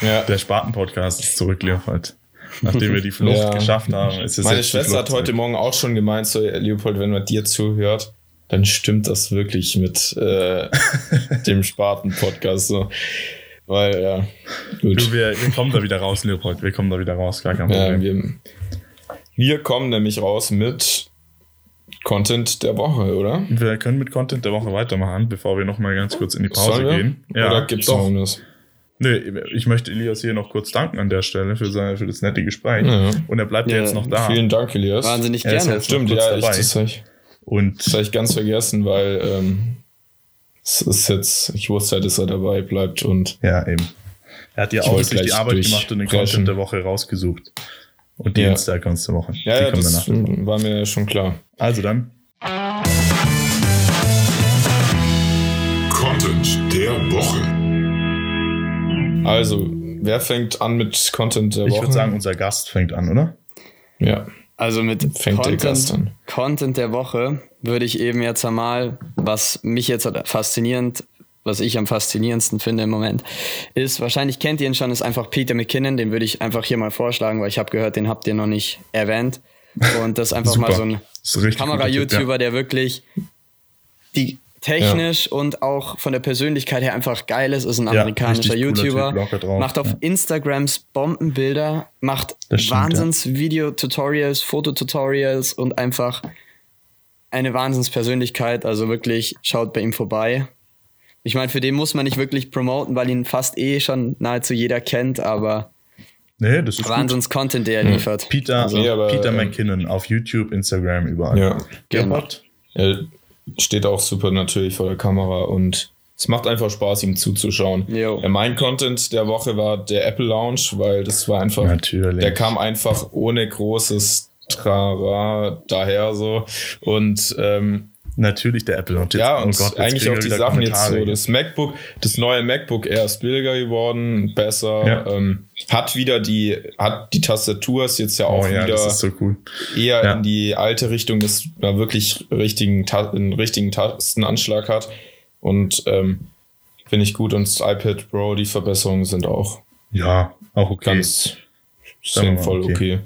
ja. Der Spaten-Podcast ist zurückliefert. Nachdem wir die Flucht ja. geschafft haben, ist es Meine Schwester hat heute Morgen auch schon gemeint, so Leopold, wenn man dir zuhört, dann stimmt das wirklich mit äh, <laughs> dem Spaten-Podcast so. Weil, ja, gut. Du, wir, wir, kommen da wieder raus, Leopold. Wir kommen da wieder raus, gar kein Problem. Ja, wir, wir kommen nämlich raus mit Content der Woche, oder? Wir können mit Content der Woche weitermachen, bevor wir nochmal ganz kurz in die Pause gehen. Ja, oder gibt es noch irgendwas? Nee, ich möchte Elias hier noch kurz danken an der Stelle für, sein, für das nette Gespräch. Ja. Und er bleibt ja, jetzt noch da. Vielen Dank, Elias. Wahnsinnig gerne. Stimmt, ja, ich, das habe ich, Und das hab ich ganz vergessen, weil ähm, es ist jetzt, ich wusste halt, dass er dabei bleibt und. Ja, eben. Er hat ja auch wirklich die Arbeit gemacht und den Content der Woche rausgesucht. Und die ja. Insta-Accounts der Woche. Ja, ja das war mir schon klar. Also dann. Content der Woche. Also, wer fängt an mit Content der Woche? Ich würde sagen, unser Gast fängt an, oder? Ja. Also mit fängt Content, der Gast an. Content der Woche würde ich eben jetzt einmal, was mich jetzt faszinierend, was ich am faszinierendsten finde im Moment, ist, wahrscheinlich kennt ihr ihn schon, ist einfach Peter McKinnon, den würde ich einfach hier mal vorschlagen, weil ich habe gehört, den habt ihr noch nicht erwähnt. Und das ist <laughs> einfach mal so ein Kamera-YouTuber, ja. der wirklich die technisch ja. und auch von der Persönlichkeit her einfach geil ist, ist ein amerikanischer ja, YouTuber, macht auf ja. Instagrams Bombenbilder, macht Wahnsinns-Video-Tutorials, Fototutorials und einfach eine Wahnsinnspersönlichkeit, also wirklich schaut bei ihm vorbei. Ich meine, für den muss man nicht wirklich promoten, weil ihn fast eh schon nahezu jeder kennt, aber nee, das ist Wahnsinns-Content, der er liefert. Peter, also, aber, Peter äh, McKinnon auf YouTube, Instagram, überall. Ja, genau. Ja, steht auch super natürlich vor der Kamera und es macht einfach Spaß, ihm zuzuschauen. Jo. Mein Content der Woche war der Apple Lounge, weil das war einfach, natürlich. der kam einfach ohne großes Trara daher so und ähm, Natürlich der Apple und ja, und oh Gott, eigentlich auch die Sachen jetzt so. Das MacBook, das neue MacBook Air ist billiger geworden, besser, ja. ähm, hat wieder die, hat die Tastatur ist jetzt ja auch oh, ja, wieder so cool. eher ja. in die alte Richtung, dass man wirklich richtigen, einen richtigen Tastenanschlag hat. Und ähm, finde ich gut. Und das iPad Pro, die Verbesserungen sind auch. Ja, auch okay. Ganz sinnvoll okay. okay.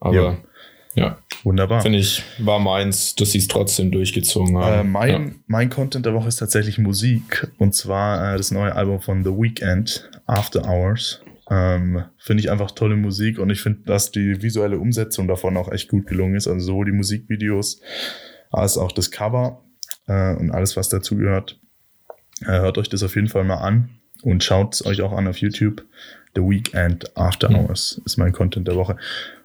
Aber ja. Wunderbar. Finde ich, war meins, dass sie es trotzdem durchgezogen haben. Äh, mein, ja. mein Content der Woche ist tatsächlich Musik. Und zwar äh, das neue Album von The Weeknd, After Hours. Ähm, finde ich einfach tolle Musik und ich finde, dass die visuelle Umsetzung davon auch echt gut gelungen ist. Also sowohl die Musikvideos als auch das Cover äh, und alles, was dazugehört. Äh, hört euch das auf jeden Fall mal an und schaut es euch auch an auf YouTube. The Weekend After mhm. Hours ist mein Content der Woche.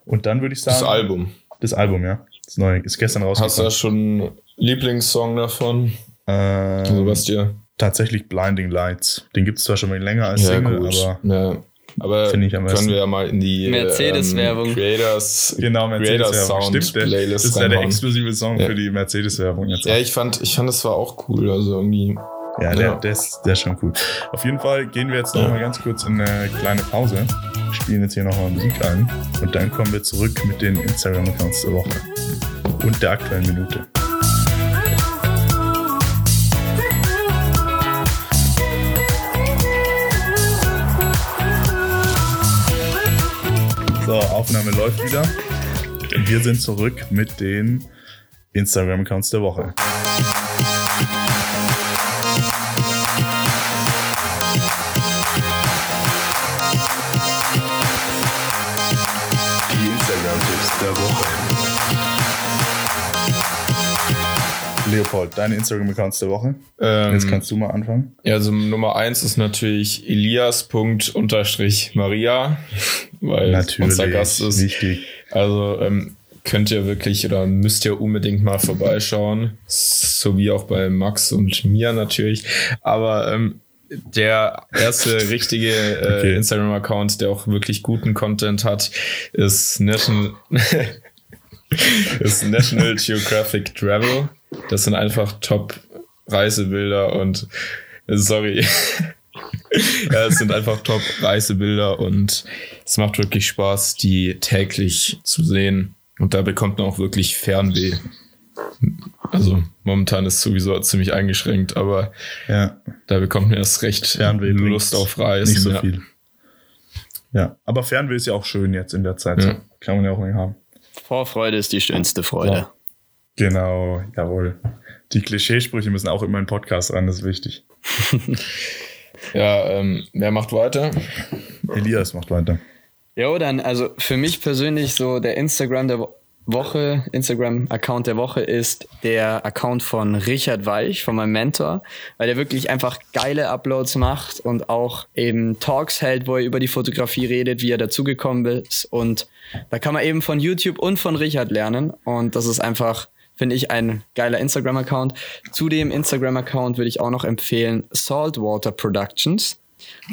Und dann würde ich sagen. Das Album. Das Album, ja. Das neue ist gestern rausgekommen. Hast du da schon einen Lieblingssong davon? Ähm, Sebastian. Tatsächlich Blinding Lights. Den gibt es zwar schon mal länger als ja, Single, gut. aber. Ja. Aber können wir ja mal in die Mercedes-Werbung. Ähm, Creators, genau, Mercedes Sound Stimmt, Playlist. Das ist der exklusive Song ja. für die Mercedes-Werbung jetzt. Ja, ich fand, ich fand, das war auch cool. Also irgendwie ja, der, ja. Der, ist, der ist schon cool. Auf jeden Fall gehen wir jetzt noch mal ganz kurz in eine kleine Pause, spielen jetzt hier noch mal Musik ein und dann kommen wir zurück mit den Instagram-Accounts der Woche und der aktuellen Minute. So, Aufnahme läuft wieder. Wir sind zurück mit den Instagram-Accounts der Woche. Leopold, deine Instagram-Accounts der Woche. Ähm, Jetzt kannst du mal anfangen. Ja, also Nummer eins ist natürlich Elias.maria, weil natürlich, unser Gast ist. Wichtig. Also ähm, könnt ihr wirklich oder müsst ihr unbedingt mal vorbeischauen. So wie auch bei Max und mir natürlich. Aber ähm, der erste <laughs> richtige äh, okay. Instagram-Account, der auch wirklich guten Content hat, ist National, <laughs> ist National Geographic Travel. Das sind einfach top Reisebilder und sorry. <laughs> ja, es sind einfach top Reisebilder und es macht wirklich Spaß, die täglich zu sehen. Und da bekommt man auch wirklich Fernweh. Also momentan ist sowieso ziemlich eingeschränkt, aber ja. da bekommt man erst recht Fernweh Lust auf Reisen. Nicht so ja. viel. Ja, aber Fernweh ist ja auch schön jetzt in der Zeit. Ja. Kann man ja auch nicht haben. Vorfreude ist die schönste Freude. Ja. Genau, jawohl. Die Klischeesprüche müssen auch immer in Podcast ran, das ist wichtig. <laughs> ja, ähm, wer macht weiter? Elias macht weiter. Jo, dann, also für mich persönlich so der Instagram der Woche, Instagram-Account der Woche ist der Account von Richard Weich, von meinem Mentor, weil der wirklich einfach geile Uploads macht und auch eben Talks hält, wo er über die Fotografie redet, wie er dazugekommen ist. Und da kann man eben von YouTube und von Richard lernen. Und das ist einfach, finde ich, ein geiler Instagram-Account. Zu dem Instagram-Account würde ich auch noch empfehlen Saltwater Productions.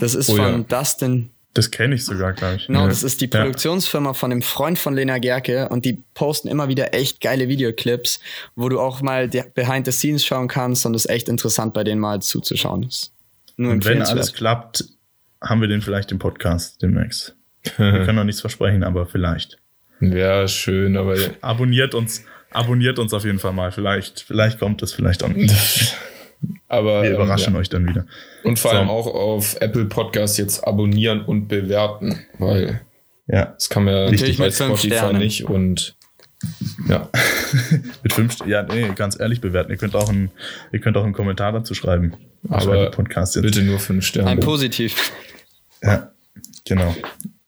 Das ist Oh ja. von Dustin Das kenne ich sogar, glaube ich. Genau, Ja. das ist die Produktionsfirma von dem Freund von Lena Gerke und die posten immer wieder echt geile Videoclips, wo du auch mal die Behind the Scenes schauen kannst und es ist echt interessant bei denen mal zuzuschauen. Ist nur Und wenn alles klappt, haben wir den vielleicht im Podcast demnächst. Wir <laughs> können noch nichts versprechen, aber vielleicht. Ja, schön, aber Abonniert uns, abonniert uns auf jeden Fall mal. Vielleicht, vielleicht kommt es, vielleicht auch nicht. <laughs> aber Wir ähm, überraschen ja. euch dann wieder. Und vor So. allem auch auf Apple Podcast jetzt abonnieren und bewerten, weil Ja, das kann man ja Natürlich bei mit fünf Spotify Sternen. nicht und ja. <laughs> mit fünf, ja, nee, ganz ehrlich bewerten. Ihr könnt auch einen, ihr könnt auch einen Kommentar dazu schreiben. Aber Apple Podcast jetzt. bitte nur fünf Sterne. Ein Positiv. Ja, genau.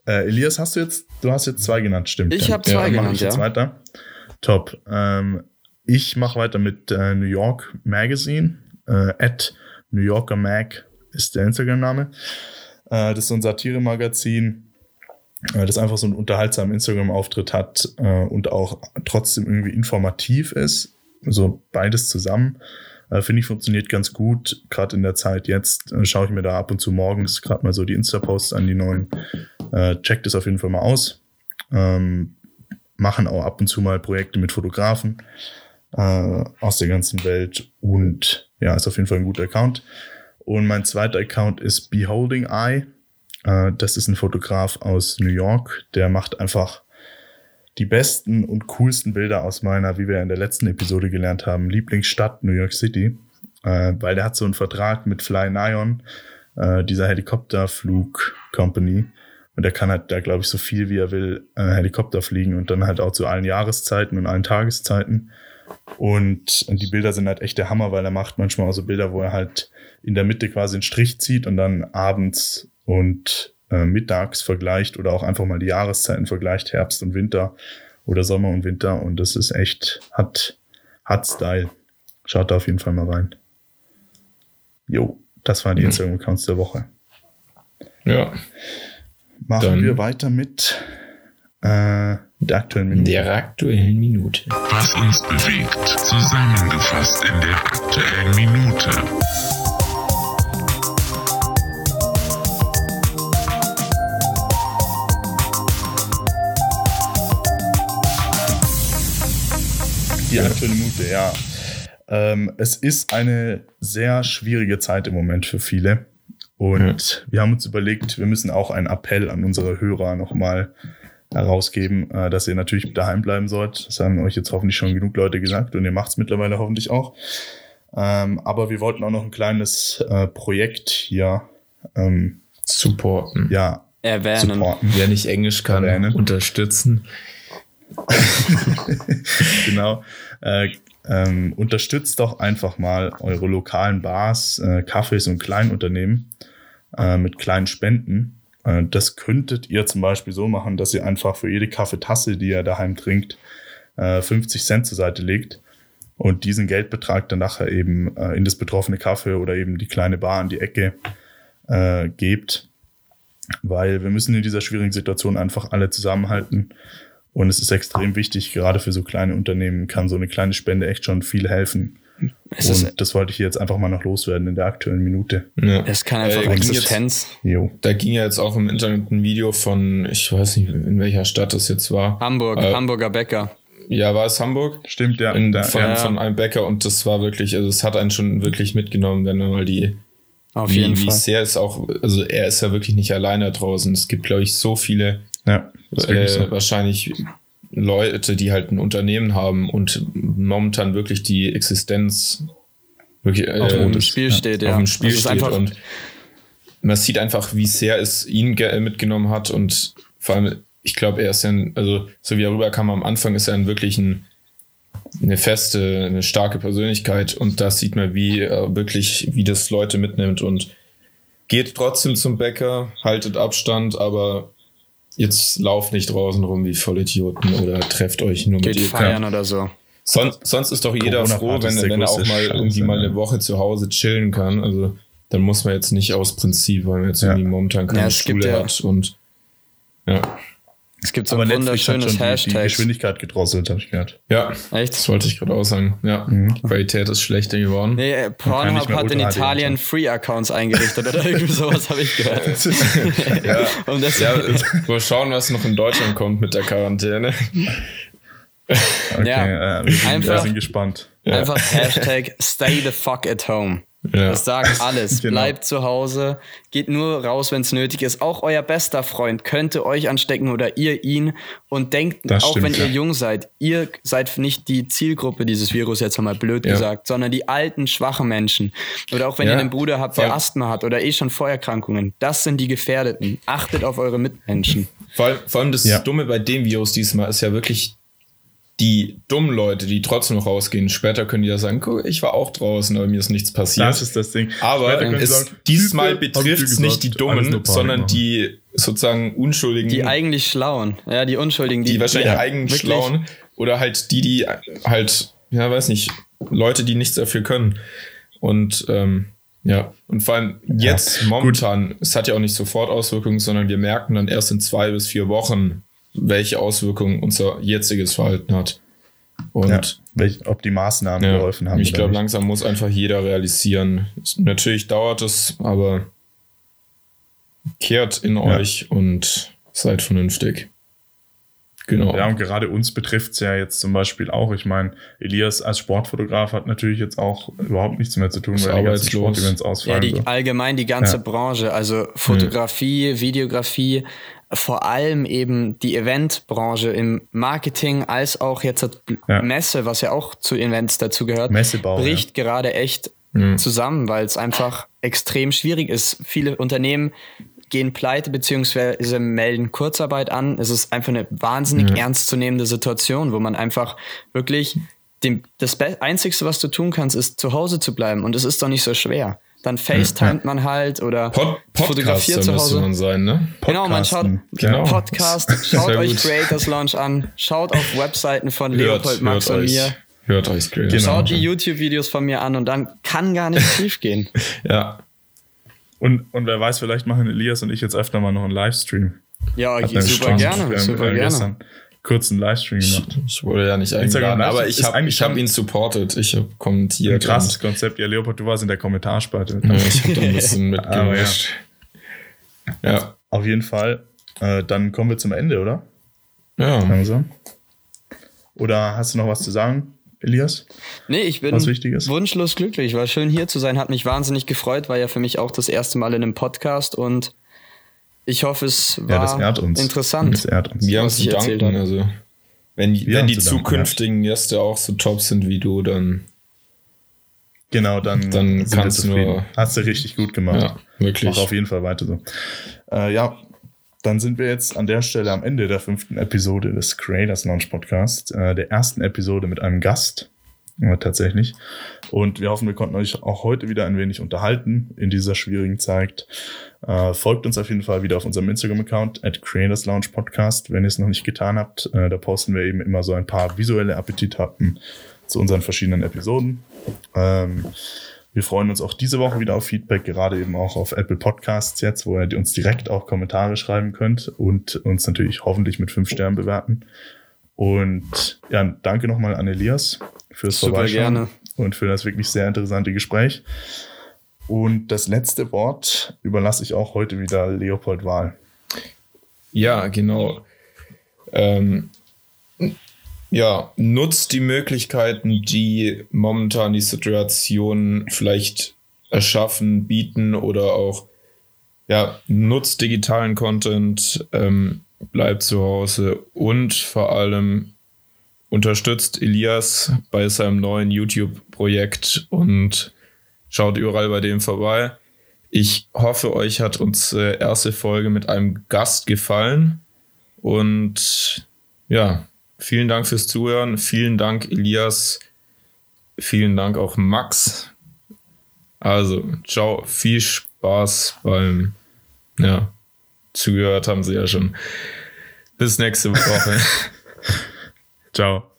Äh, Elias, hast du jetzt, du hast jetzt zwei genannt, stimmt. Ich Dann- hab zwei mach genannt, ich jetzt ja. weiter. Top. Ähm, ich mache weiter mit äh, New York Magazine. Äh, at New Yorker Mag ist der Instagram-Name. Äh, das ist so ein Satire-Magazin, äh, das einfach so einen unterhaltsamen Instagram-Auftritt hat und auch trotzdem irgendwie informativ ist. So beides zusammen. Finde ich funktioniert ganz gut. Gerade in der Zeit jetzt schaue ich mir da ab und zu morgens gerade mal so die Insta-Posts an, die neuen. Checkt es auf jeden Fall mal aus. Ähm, machen auch ab und zu mal Projekte mit Fotografen äh, aus der ganzen Welt und ja, ist auf jeden Fall ein guter Account. Und mein zweiter Account ist Beholding Eye. Äh, das ist ein Fotograf aus New York, der macht einfach die besten und coolsten Bilder aus meiner, wie wir in der letzten Episode gelernt haben, Lieblingsstadt New York City, äh, weil der hat so einen Vertrag mit Fly Nion, äh, dieser Helikopterflug-Company. Und der kann halt da, glaube ich, so viel wie er will äh, Helikopter fliegen und dann halt auch zu allen Jahreszeiten und allen Tageszeiten. Und die Bilder sind halt echt der Hammer, weil er macht manchmal auch so Bilder, wo er halt in der Mitte quasi einen Strich zieht und dann abends und äh, mittags vergleicht oder auch einfach mal die Jahreszeiten vergleicht, Herbst und Winter oder Sommer und Winter. Und das ist echt, hat, hat Style. Schaut da auf jeden Fall mal rein. Jo, das waren die Mhm. Instagram-Accounts der Woche. Ja. Machen Dann- wir weiter mit äh, der aktuellen Minute. Der aktuellen Minute. Was uns bewegt. Zusammengefasst in der aktuellen Minute. Die aktuelle Minute, ja. Ähm, es ist eine sehr schwierige Zeit im Moment für viele. Und wir haben uns überlegt, wir müssen auch einen Appell an unsere Hörer nochmal herausgeben, äh, dass ihr natürlich daheim bleiben sollt. Das haben euch jetzt hoffentlich schon genug Leute gesagt und ihr macht es mittlerweile hoffentlich auch. Ähm, aber wir wollten auch noch ein kleines äh, Projekt hier ähm, Supporten. ja, Erwähnen. supporten. Wer nicht Englisch kann, Erwähnen. unterstützen. <laughs> genau. Äh, ähm, unterstützt doch einfach mal eure lokalen Bars, äh, Cafés und Kleinunternehmen äh, mit kleinen Spenden. Äh, das könntet ihr zum Beispiel so machen, dass ihr einfach für jede Kaffeetasse, die ihr daheim trinkt, äh, 50 Cent zur Seite legt und diesen Geldbetrag dann nachher eben äh, in das betroffene Kaffee oder eben die kleine Bar an die Ecke äh, gebt. Weil wir müssen in dieser schwierigen Situation einfach alle zusammenhalten. Und es ist extrem wichtig, gerade für so kleine Unternehmen kann so eine kleine Spende echt schon viel helfen. Es, ist, Und das wollte ich jetzt einfach mal noch loswerden in der aktuellen Minute. Ja. es kann einfach Äh, jetzt- Existenz. Da ging ja jetzt auch im Internet ein Video von, ich weiß nicht, in welcher Stadt das jetzt war. Hamburg, Äh, Hamburger Bäcker. Ja, war es Hamburg? Stimmt, ja. In, da, von, ja. von einem Bäcker und das war wirklich, also es hat einen schon wirklich mitgenommen, wenn man mal die Auf wie, jeden Fall. Wie sehr ist auch, also er ist ja wirklich nicht alleine draußen. Es gibt, glaube ich, so viele, ja, äh, so. wahrscheinlich Leute, die halt ein Unternehmen haben und momentan wirklich die Existenz wirklich äh, auf dem Spiel steht, ja. Auf dem Spiel steht und man sieht einfach, wie sehr es ihn mitgenommen hat und vor allem, ich glaube, er ist ja, ein, also so wie er rüberkam am Anfang, ist er ein wirklich ein, eine feste, eine starke Persönlichkeit und da sieht man, wie er wirklich, wie das Leute mitnimmt und geht trotzdem zum Bäcker, haltet Abstand, aber jetzt lauft nicht draußen rum wie Vollidioten oder trefft euch nur Geht mit feiern oder so. Sonst, sonst ist doch jeder froh, wenn, wenn er auch mal irgendwie mal eine Woche zu Hause chillen kann. Also dann muss man jetzt nicht aus Prinzip, weil man jetzt ja. irgendwie momentan keine ja, Schule ja, hat und ja. Es gibt so Aber ein wunderschönes Hashtag. Die, die Geschwindigkeit gedrosselt, habe ich gehört. Ja, echt? Das wollte ich gerade auch sagen. Ja, mhm. Qualität ist schlechter geworden. Nee, äh, Pornhub hat in Italien Free-Accounts eingerichtet oder irgendwie sowas habe ich gehört. <laughs> ja, Und das ja, mal schauen, was noch in Deutschland kommt mit der Quarantäne. Okay, ja, äh, wir, sind, einfach, wir sind gespannt. Einfach Hashtag Stay the fuck at home. Ja. Das sagt alles. <laughs> genau. Bleibt zu Hause, geht nur raus, wenn es nötig ist. Auch euer bester Freund könnte euch anstecken oder ihr ihn. Und denkt, das auch stimmt, wenn ja. ihr jung seid, ihr seid nicht die Zielgruppe dieses Virus, jetzt einmal blöd ja. gesagt, sondern die alten, schwachen Menschen. Oder auch wenn ihr einen Bruder habt, der Asthma hat oder eh schon Vorerkrankungen. Das sind die Gefährdeten. Achtet auf eure Mitmenschen. Vor, vor allem das Dumme bei dem Virus diesmal ist ja wirklich, die dummen Leute, die trotzdem noch rausgehen, später können die ja sagen, guck, ich war auch draußen, aber mir ist nichts passiert. Das ist das Ding. Aber es, sagen, diesmal betrifft es nicht die Dummen, sondern die sozusagen Unschuldigen. Die eigentlich Schlauen. Ja, die Unschuldigen. Die, die wahrscheinlich ja, eigentlich Schlauen. Oder halt die, die halt, ja, weiß nicht, Leute, die nichts dafür können. Und ähm, ja, und vor allem jetzt ja, momentan, gut. es hat ja auch nicht sofort Auswirkungen, sondern wir merken dann erst in zwei bis vier Wochen, welche Auswirkungen unser jetziges Verhalten hat. Und ja, welch, ob die Maßnahmen ja, geholfen haben. Ich glaube, langsam muss einfach jeder realisieren. Natürlich dauert es, aber kehrt in ja. euch und seid vernünftig. Genau. Ja, und gerade uns betrifft es ja jetzt zum Beispiel auch. Ich meine, Elias als Sportfotograf hat natürlich jetzt auch überhaupt nichts mehr zu tun, weil die ganzen Sportevents ausfallen. Ja, die, so. allgemein die ganze ja. Branche, also Fotografie, mhm. Videografie, vor allem eben die Eventbranche im Marketing als auch jetzt ja. Messe, was ja auch zu Events dazu gehört, Messebau, bricht ja. gerade echt mhm. zusammen, weil es einfach extrem schwierig ist. Viele Unternehmen gehen pleite beziehungsweise melden Kurzarbeit an. Es ist einfach eine wahnsinnig mhm. ernstzunehmende Situation, wo man einfach wirklich dem, das Einzige, was du tun kannst, ist zu Hause zu bleiben. Und es ist doch nicht so schwer dann FaceTimet man halt oder Pod fotografiert zu Hause. Man sein, ne? Genau, man schaut genau. Podcast, <laughs> schaut euch Creators Launch an, schaut auf Webseiten von hört, Leopold, Max und euch. mir. Hört euch Creators genau. Schaut die YouTube-Videos von mir an und dann kann gar nicht <laughs> schief gehen. ja. Und, und wer weiß, vielleicht machen Elias und ich jetzt öfter mal noch einen Livestream. Ja, super gerne, super gerne. Kurzen Livestream gemacht. Ich wurde ja nicht eingeladen, aber ich habe hab ihn supported. Ich habe kommentiert. Ein krasses Konzept. Ja, Leopold, du warst in der Kommentarspalte. Ja, ich habe da ein bisschen <laughs> mitgemischt. Ja. ja. Auf jeden Fall. Äh, dann kommen wir zum Ende, oder? Ja. Langsam. Oder hast du noch was zu sagen, Elias? Nee, ich bin wunschlos glücklich. War schön hier zu sein, hat mich wahnsinnig gefreut, war ja für mich auch das erste Mal in einem Podcast und ich hoffe, es war ja, interessant. Das ehrt uns. Wir haben zu danken. Also, wenn, wenn die zukünftigen danken, Gäste auch so top sind wie du, dann. Genau, dann, dann kannst du nur. Hast du richtig gut gemacht. Ja, wirklich. Mach auf jeden Fall weiter so. Äh, ja, dann sind wir jetzt an der Stelle am Ende der fünften Episode des Creators Launch Podcast, äh, der ersten Episode mit einem Gast. Ja, tatsächlich. Und wir hoffen, wir konnten euch auch heute wieder ein wenig unterhalten in dieser schwierigen Zeit. Äh, folgt uns auf jeden Fall wieder auf unserem Instagram-Account at Creators Lounge Podcast, wenn ihr es noch nicht getan habt. Äh, da posten wir eben immer so ein paar visuelle Appetithappen zu unseren verschiedenen Episoden. Ähm, wir freuen uns auch diese Woche wieder auf Feedback, gerade eben auch auf Apple Podcasts jetzt, wo ihr uns direkt auch Kommentare schreiben könnt und uns natürlich hoffentlich mit fünf Sternen bewerten. Und ja, danke nochmal an Elias fürs Super Vorbeischauen gerne. und für das wirklich sehr interessante Gespräch. Und das letzte Wort überlasse ich auch heute wieder Leopold Wahl. Ja, genau. Ähm, ja, nutzt die Möglichkeiten, die momentan die Situation vielleicht erschaffen, bieten oder auch ja, nutzt digitalen Content, ähm, bleibt zu Hause und vor allem unterstützt Elias bei seinem neuen YouTube-Projekt und schaut überall bei dem vorbei. Ich hoffe, euch hat unsere erste Folge mit einem Gast gefallen. Und ja, vielen Dank fürs Zuhören. Vielen Dank, Elias. Vielen Dank auch Max. Also, ciao, viel Spaß beim, ja, zugehört haben sie ja schon. Bis nächste Woche. <laughs> ciao.